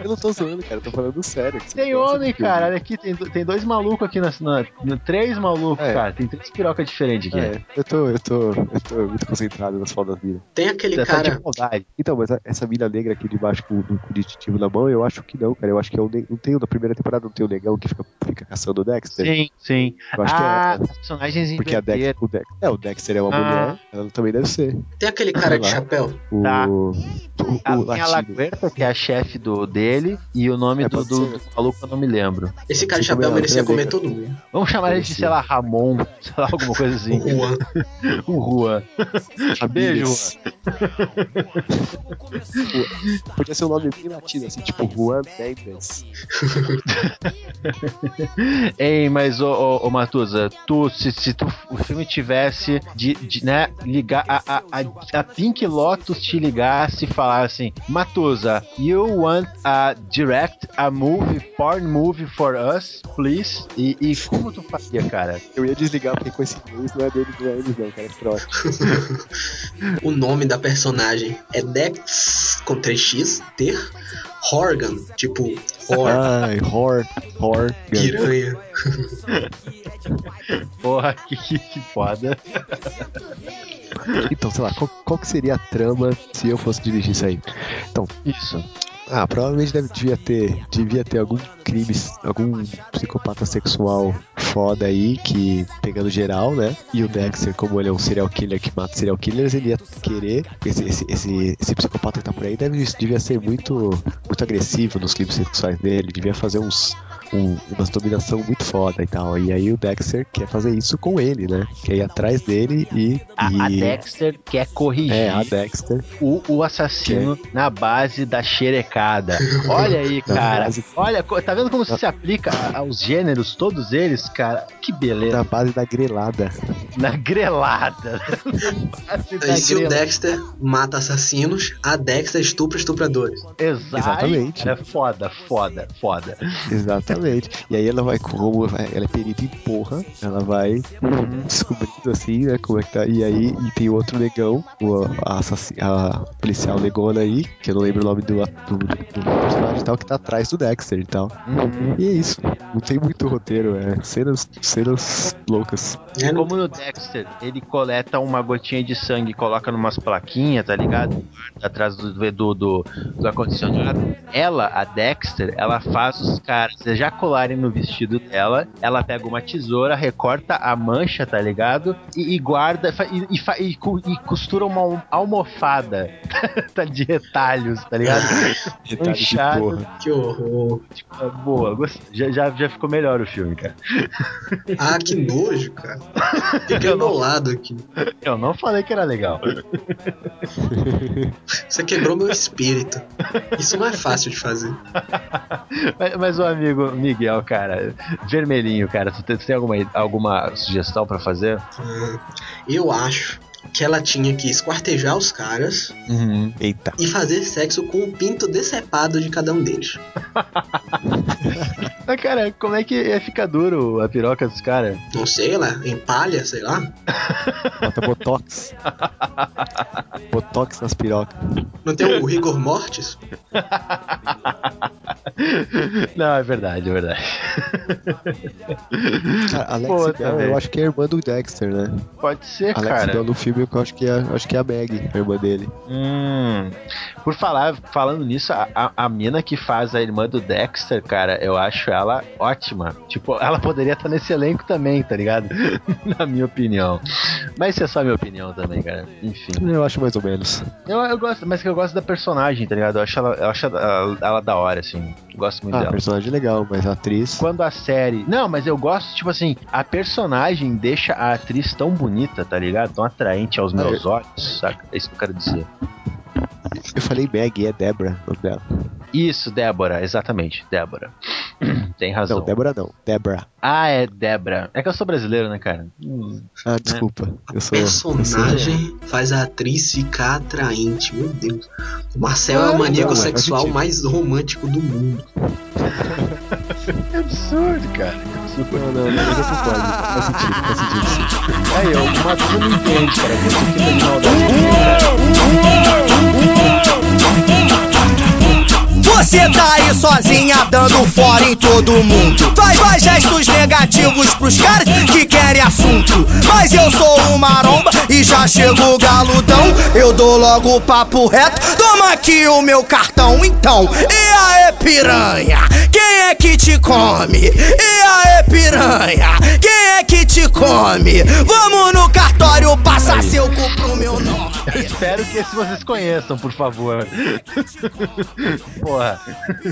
Eu não tô zoando, cara, eu tô falando sério. Tem homem, cara, olha aqui, tem, tem dois malucos aqui na, na, na- Três malucos, É. cara. Tem três pirocas diferentes aqui. É, eu tô, eu tô, eu tô muito concentrado nas fotos da mina. Tem aquele Você cara. Então, mas a- essa mina negra aqui de baixo com, com o distintivo na mão, eu acho que não, cara. Eu acho que é o não tem o da primeira temporada, não tem o negão que fica, fica caçando o Dexter. Sim, sim. Eu acho ah, que é os personagens Porque a. Dex, o Dex, é, o Dexter é uma Ah. mulher, ela também deve ser. Tem aquele cara de chapéu. O, Tá. o, Ah, o tem a latino. Que é a chefe do, dele, e o nome É, do, do, do maluco eu não me lembro. Esse cara de chapéu merecia comer todo mundo. Vamos chamar ele de, sei lá, Ramon, sei lá, alguma coisa assim. Juan. o Juan. Beijo. Pô, Podia ser um nome bem latino, assim, tipo Juan Mendes. Ei, mas ô, ô, ô Matusa, tu, se, se tu, o filme tivesse de, de, né, ligar a, a, a, a Pink Lotus te ligasse e falasse assim, Matusa, you want a direct a movie, porn movie for us, please? E, e como tu fazia, cara? Eu ia desligar porque com esse inglês não é dele, não é eles não, cara, é trote. o nome da personagem é Dex com 3x, ter Horgan, tipo Hor, Ai, Hor, Hor, piranha. Porra, que, que, que foda. Então, sei lá, qual, qual que seria a trama se eu fosse dirigir isso aí? Então, Isso. Ah, provavelmente deve, devia ter, devia ter algum crime, algum psicopata sexual foda aí, que pegando geral, né? E o Dexter, como ele é um serial killer que mata serial killers, ele ia querer, esse, esse, esse, esse psicopata que tá por aí deve, devia ser muito, muito agressivo nos crimes sexuais dele, devia fazer uns, um, umas dominação muito foda e tal. E aí o Dexter quer fazer isso com ele, né? Quer ir atrás dele e... A, a e- Dexter quer corrigir É, a Dexter. o, o assassino na base da xerecada. Olha aí, Na cara. base- Olha, tá vendo como se aplica a- aos gêneros, todos eles, cara? Que beleza. Na base da grelada. Na grelada. Base da Aí se o. Dexter mata assassinos, a Dexter estupra estupradores. Exato. Exatamente. É foda, foda, foda. Exatamente. E aí ela vai, como ela é perita em porra, ela vai descobrindo assim, né, como é que tá. E aí e tem outro negão, o, a, a policial negona aí, que eu não lembro o nome do, do, do personagem e tal, que tá atrás do Dexter e tal. E é isso. Não tem muito roteiro, é cenas, cenas loucas. É, Como no Dexter, ele coleta uma gotinha de sangue e coloca numas plaquinhas, tá ligado? Atrás do, do, do, do ar-condicionado. Ela, a Dexter, ela faz os caras ejacularem no vestido dela. Ela pega uma tesoura, recorta a mancha, tá ligado? E, e guarda e, e, e e costura uma almofada tá, de retalhos, tá ligado? Manchado. Que horror. Tipo, boa, gostei. já, já, já ficou melhor o filme, cara. Ah, que nojo, cara. Fiquei bolado aqui. Eu não falei que era legal. Você quebrou meu espírito. Isso não é fácil de fazer. Mas, mas o amigo Miguel, cara, vermelhinho, cara, tu tem, tu tem alguma, alguma sugestão pra fazer? Hum, Eu acho que ela tinha que esquartejar os caras Uhum. Eita. e fazer sexo com o pinto decepado de cada um deles. Mas, cara, como é que ia ficar duro a piroca dos caras? Não sei, ela empalha, sei lá. Bota botox. botox nas pirocas. Não tem o rigor mortis? Não, é verdade, é verdade. Cara, Alex Pô, Bell, eu acho que é a irmã do Dexter, né? Pode ser, Alex cara. Bell no filme, eu acho que é, acho que é a Meg, a irmã dele. Hum, por falar, falando nisso, a, a, a mina que faz a irmã do Dexter, cara, eu acho ela ótima. Tipo, ela poderia estar nesse elenco também, tá ligado? Na minha opinião. Mas isso é só minha opinião também, cara. Enfim. Eu acho mais ou menos. Eu, eu gosto, mas que eu gosto da personagem, tá ligado? Eu acho ela, eu acho ela, ela da hora, assim. Gosto muito Ah, dela. personagem legal, mas a atriz. Quando a série. Não, mas eu gosto, tipo assim, a personagem deixa a atriz tão bonita, tá ligado? Tão atraente aos meus olhos, saca? É isso que eu quero dizer. Eu falei Meg, é Débora, o nome dela. Isso, Débora, exatamente, Débora. Tem razão. Não, Débora não, Débora. Ah, é Débora. É que eu sou brasileiro, né, cara? Hum, Ah, desculpa. Eu sou. eu sou- Personagem faz a atriz ficar atraente, meu Deus. O Marcel é o Ah, maníaco não, é sexual mais romântico do mundo. Que absurdo, cara. Que absurdo. Não, não, não, mas eu concordo. Faz sentido, faz sentido sim. Aí, ó, o Matheus não entende, cara. Você fica de maldade. Você tá aí sozinha dando fora em todo mundo. Faz, faz gestos negativos pros caras que querem assunto. Mas eu sou um maromba e já chego galudão. Eu dou logo o papo reto. Toma aqui o meu cartão, então. E aí, piranha? Quem é que te come? E aí, piranha? Quem é que te come? Vamos no cartório passar seu cu pro meu nome. Eu espero que esse vocês conheçam, por favor. Porra.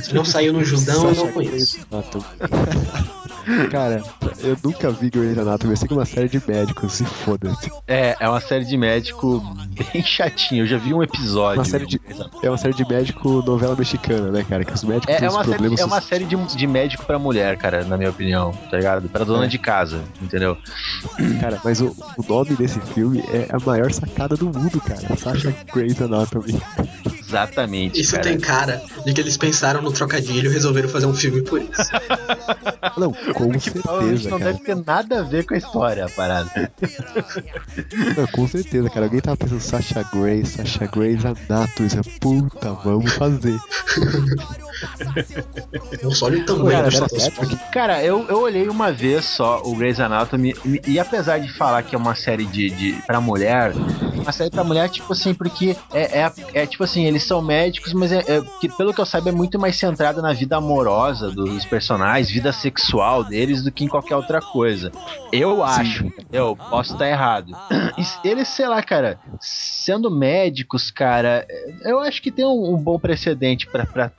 Se não saiu no Judão, eu não conheço. Cara, eu nunca vi Grey's Anatomy, eu sei que é uma série de médicos, se foda-se. É, é uma série de médico bem chatinho. Eu já vi um episódio. Uma série de, é uma série de médico novela mexicana, né, cara? Que os médicos É, têm é uma série, problemas. é uma série de, de médico pra mulher, cara, na minha opinião, tá ligado? Pra dona É. de casa, entendeu? Cara, mas o, o nome desse filme é a maior sacada do mundo, cara. Sasha Grey's Anatomy. Exatamente. Isso cara. tem cara de que eles pensaram no trocadilho e resolveram fazer um filme por isso. Não, com Que certeza, não cara. deve ter nada a ver com a história, a parada. Não, com certeza, cara. Alguém tava pensando Sasha Grey, Sasha Grey's Anatomy. Você, Puta, vamos fazer. Nossa, olha o tamanho Cara, status quo. Patrick. Cara, eu, eu olhei uma vez só o Grey's Anatomy e, e apesar de falar que é uma série de, de pra mulher, uma série pra mulher, tipo assim, porque é, é, é tipo assim, eles são médicos, mas é, é- que, pelo que eu saiba é muito mais centrada na vida amorosa dos personagens, vida sexual deles do que em qualquer outra coisa. Eu acho, eu posso estar errado. E eles, sei lá, cara, sendo médicos, cara, eu acho que tem um, um bom precedente pra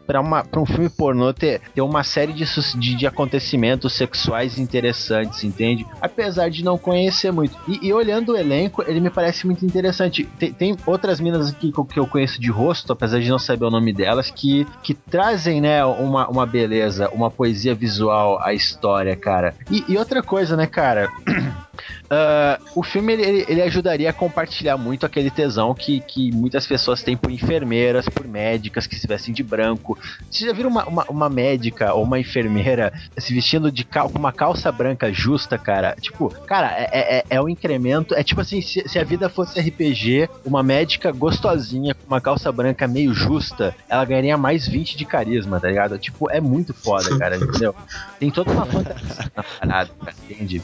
um filme pornô ter, ter uma série de, de, de acontecimentos sexuais interessantes, entende? Apesar de não conhecer muito. E, e olhando o elenco, ele me parece muito interessante. Tem, tem outras minas que eu- que eu conheço de rosto, apesar de não saber o nome delas, que, que trazem, né, uma, uma beleza, uma poesia visual à história, cara. E, e outra coisa, né, cara? Ah, o filme ele, ele- ajudaria a compartilhar muito aquele tesão que, que muitas pessoas têm por enfermeiras, por médicas que se vestem de branco. Vocês já viram uma, uma, uma médica ou uma enfermeira se vestindo de cal, uma calça branca justa, cara? Tipo, cara, é, é, é um incremento. É tipo assim, se, se a vida fosse RPG, uma médica gostosinha com uma calça branca meio justa, ela ganharia mais 20 de carisma, tá ligado? Tipo, é muito foda, cara, entendeu? Tem toda uma fantasia na parada, cara, entende?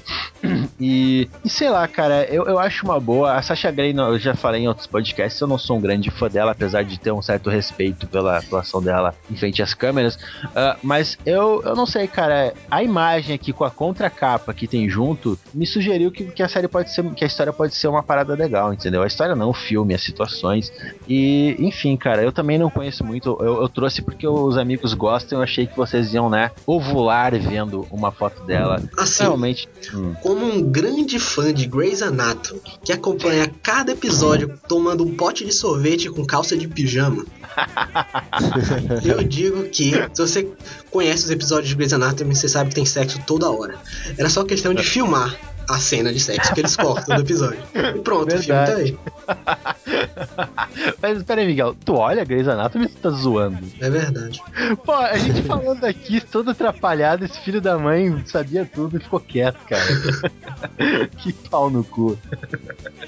E, e sei lá, cara, eu, eu acho uma boa. A Sasha Grey, eu já falei em outros podcasts, eu não sou um grande fã dela, apesar de ter um certo respeito pela atuação dela em frente às câmeras. Ah, mas eu, eu não sei, cara. A imagem aqui com a contracapa que tem junto me sugeriu que, que a série pode ser. que a história pode ser uma parada legal, entendeu? A história não, o filme, as situações. E, enfim, cara, eu também não conheço muito. Eu, eu trouxe porque os amigos gostam, eu achei que vocês iam, né, ovular vendo uma foto dela. Assim, Realmente. hum. como um grande grande fã de Grey's Anatomy, que acompanha cada episódio tomando um pote de sorvete com calça de pijama, eu digo que se você conhece os episódios de Grey's Anatomy, você sabe que tem sexo toda hora. Era só questão de filmar a cena de sexo que eles cortam do episódio. E pronto, o filme tá aí. Mas peraí, Miguel, tu olha Grey's Anatomy ou tu tá zoando? É verdade. Pô, a gente falando aqui, todo atrapalhado, esse filho da mãe sabia tudo e ficou quieto, cara. que pau no cu.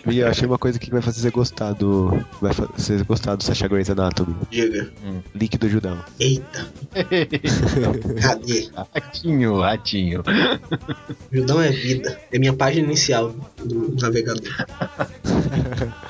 Miguel, achei uma coisa que vai fazer você gostar do. Vai fazer você gostar do Sacha Grey's Anatomy. Diga. Link do Judão. Eita, cadê? ratinho, ratinho. Judão é vida. É minha página inicial do navegador.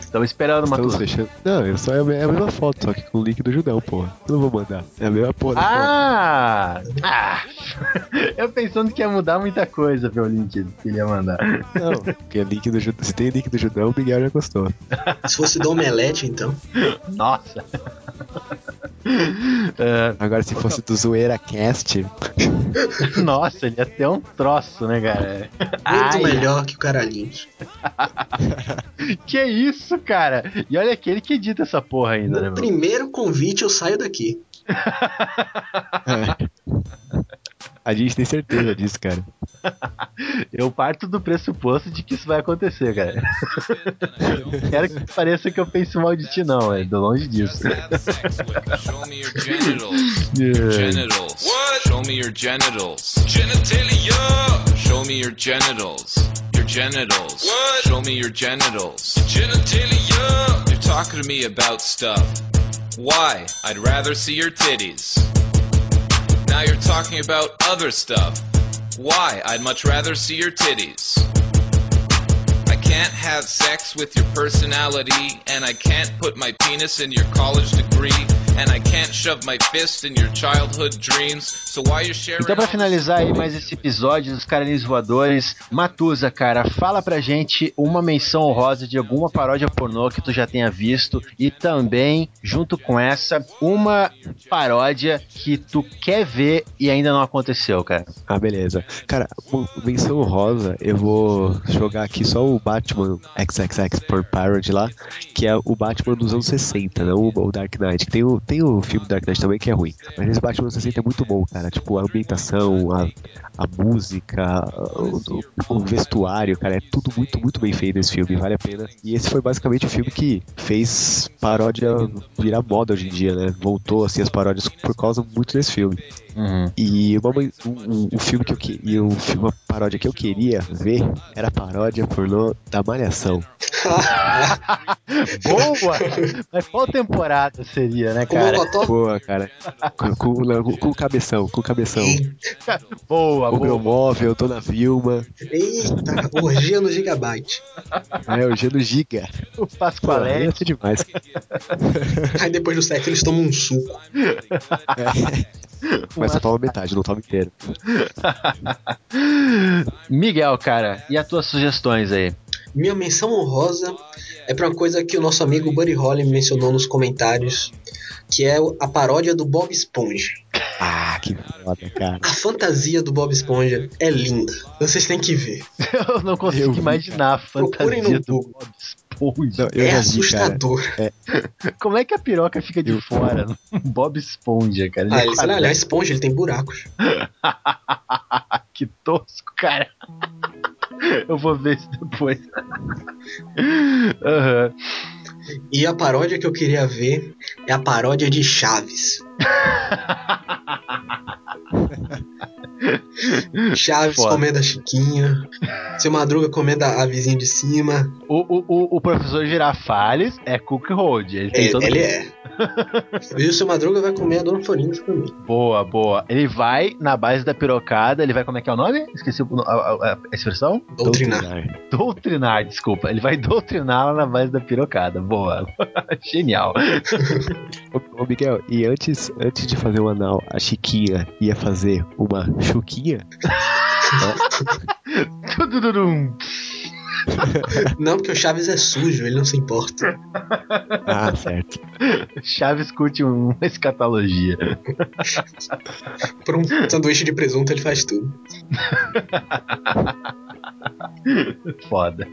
Estamos esperando uma Estamos turma. fechando. Não, é só é a é a mesma foto, só que com o link do Judão, porra. Eu não vou mandar. É a mesma porra. foto. Ah! ah! Eu pensando que ia mudar muita coisa pelo link que ele ia mandar. Não, porque é link do Judão. Se tem link do Judão, o Miguel já gostou. Se fosse do Omelete, então. Nossa! É, Agora, se fosse do Zoeira Cast, nossa, ele ia ter um troço, né, cara? Muito Ai, melhor que o Caralhinho. Que isso, cara? E olha que ele que edita essa porra ainda, né, No meu? primeiro convite eu saio daqui. a gente tem certeza disso, cara. Eu parto do pressuposto de que isso vai acontecer, cara. Quero que pareça que eu penso mal de ti, não, é do longe disso. Show me your genitals. Genitals. Show me your genitals. Genitalia. Show me your genitals. Your genitals. Show me your genitals. Genitalia. You're talking to me about stuff. Why? I'd rather see your titties. Now you're talking about other stuff. Why? I'd much rather see your titties. I can't have sex with your personality, and I can't put my penis in your college degree, and I can't shove my fist in your childhood dreams. So why you sharing? Então, pra all finalizar aí mais esse episódio dos Caralhinhos Voadores, Matusa, cara, fala pra gente uma menção honrosa de alguma paródia pornô que tu já tenha visto e também, junto com essa, uma paródia que tu quer ver e ainda não aconteceu, cara. Ah, beleza. Cara, menção rosa, eu vou jogar aqui só o Batman XXX por Parody lá, que é o Batman dos anos 60, não o, o Dark Knight. Que tem, o, tem o filme Dark Knight também que é ruim. Mas esse Batman dos 60 é muito bom, cara. Tipo, a ambientação, a, a música, o, o- o vestuário, cara, é tudo muito, muito bem feito esse filme, vale a pena. E esse foi basicamente o filme que fez paródia virar moda hoje em dia, né? Voltou assim as paródias por causa muito desse filme. E uma, mãe- um, um- filme que eu que, e filme, uma paródia que eu queria ver era a paródia pornô da Malhação. Boa! Mas qual temporada seria, né, cara? Boa, cara. Com, com, com, o cabeção, com o cabeção. Boa, o boa. meu móvel, Dona Vilma. Eita, orgia no Gigabyte. É, o Geno Giga. O ia ser demais. Aí depois do sexo eles tomam um suco. Mas só toma metade, não toma inteiro. Miguel, cara, e as tuas sugestões aí? Minha menção honrosa é pra uma coisa que o nosso amigo Buddy Holly mencionou nos comentários, que é a paródia do Bob Esponja. Ah, que foda, cara. A fantasia do Bob Esponja é linda. Vocês têm que ver. Eu não consigo imaginar a Procurem fantasia no do Google. Bob Esponja. Não, eu É já vi, cara. assustador. É, Como é que a piroca fica de fora? no Bob Esponja, cara. Ah, é ele, sei lá, ele é uma quadrado. esponja, ele tem buracos. que tosco, cara. Eu vou ver isso depois. Aham. E a paródia que eu queria ver é a paródia de Chaves. Chaves Foda. comendo a Chiquinha. Seu Madruga comendo a a vizinha de cima. O, o, o, o professor Girafales é Cook Road. Ele tem É, todo ele é. E o seu Madruga vai comer a Dona Florinda também. Boa, boa. Ele vai na base da pirocada, ele vai, como é que é o nome? Esqueci a, a- a expressão? Doutrinar. Doutrinar, desculpa. Ele vai doutrinar lá na base da pirocada. Boa. Genial. Ô, ô, Miguel, e antes, antes de fazer o anal, a Chiquinha ia fazer uma chuquinha? Tududurum. Não, porque o Chaves é sujo, ele não se importa. Ah, certo. Chaves curte uma escatologia. Por um sanduíche de presunto ele faz tudo. Foda.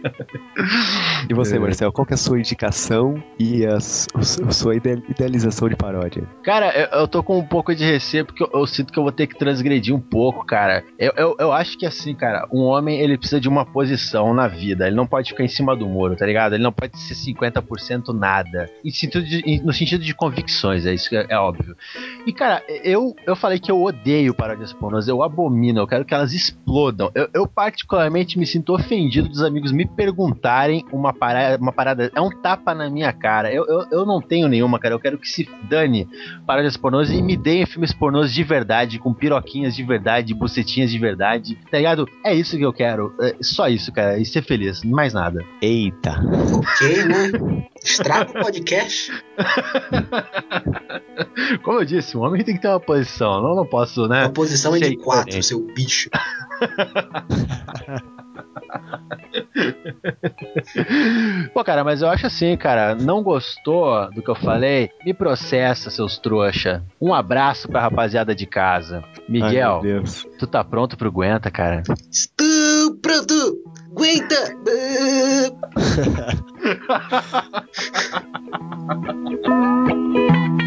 E você, É. Marcel, qual que é a sua indicação e a, a sua ide- idealização de paródia? Cara, eu, eu tô com um pouco de receio porque eu, eu sinto que eu vou ter que transgredir um pouco, cara. Eu, eu, eu acho que assim, cara, um homem ele precisa de uma posição na vida. Ele não pode ficar em cima do muro, tá ligado? Ele não pode ser 50% nada. Em sentido de- em- no sentido de convicções, é isso que é, é óbvio. E, cara, eu, eu falei que eu odeio paródias pornôs, eu abomino, eu quero que elas explodam. Eu, eu particularmente me sinto ofendido dos amigos me perguntarem uma parada, uma parada é um tapa na minha cara. Eu, eu, eu não tenho nenhuma, cara. Eu quero que se dane paródias pornôs e me deem filmes pornôs de verdade, com piroquinhas de verdade, bucetinhas de verdade, tá ligado? É isso que eu quero. É só isso, cara. E ser feliz, mais nada. Eita. Ok, né? Estraga o podcast. Como eu disse, um homem tem que ter uma posição. Não, não posso, né? A posição é de quatro, seu bicho. Pô, cara, mas eu acho assim, cara, não gostou do que eu falei? Me processa, seus trouxa. Um abraço pra rapaziada de casa. Miguel, Ai, meu Deus. tu tá pronto pro Aguenta, cara? Estou pronto. Aguenta.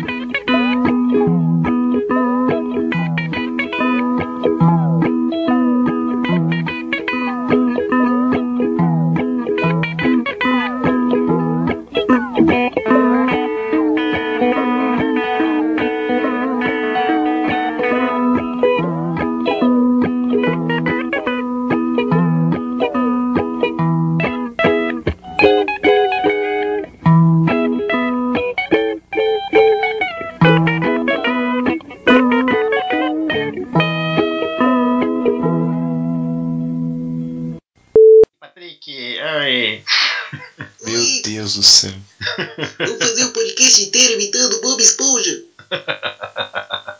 Vou fazer o podcast inteiro imitando o Bob Esponja.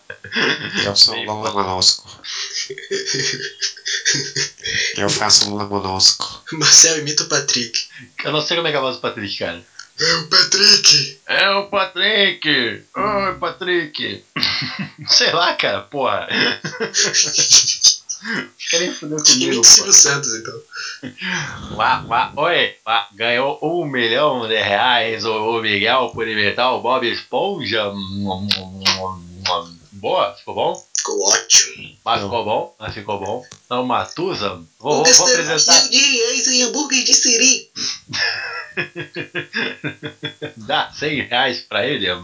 Eu sou um Lula Molusco. Eu faço um Lula Molusco. Marcel imita o Patrick. Eu não sei como é que é a voz do Patrick, cara. É o Patrick. É o Patrick! Oi, Patrick! Sei lá, cara, porra. Querem foder comigo, o pô. Silvio Santos, então. Uá, uá, oi, uá, ganhou um milhão de reais o, Miguel por imitar o Bob Esponja. Boa, ficou bom? Ficou ótimo. Mas ficou bom? Mas ficou bom. Então, Matusa, vou, Vou vou, um apresentar. milhão de reais em hambúrguer de siri. Dá 100 reais pra ele.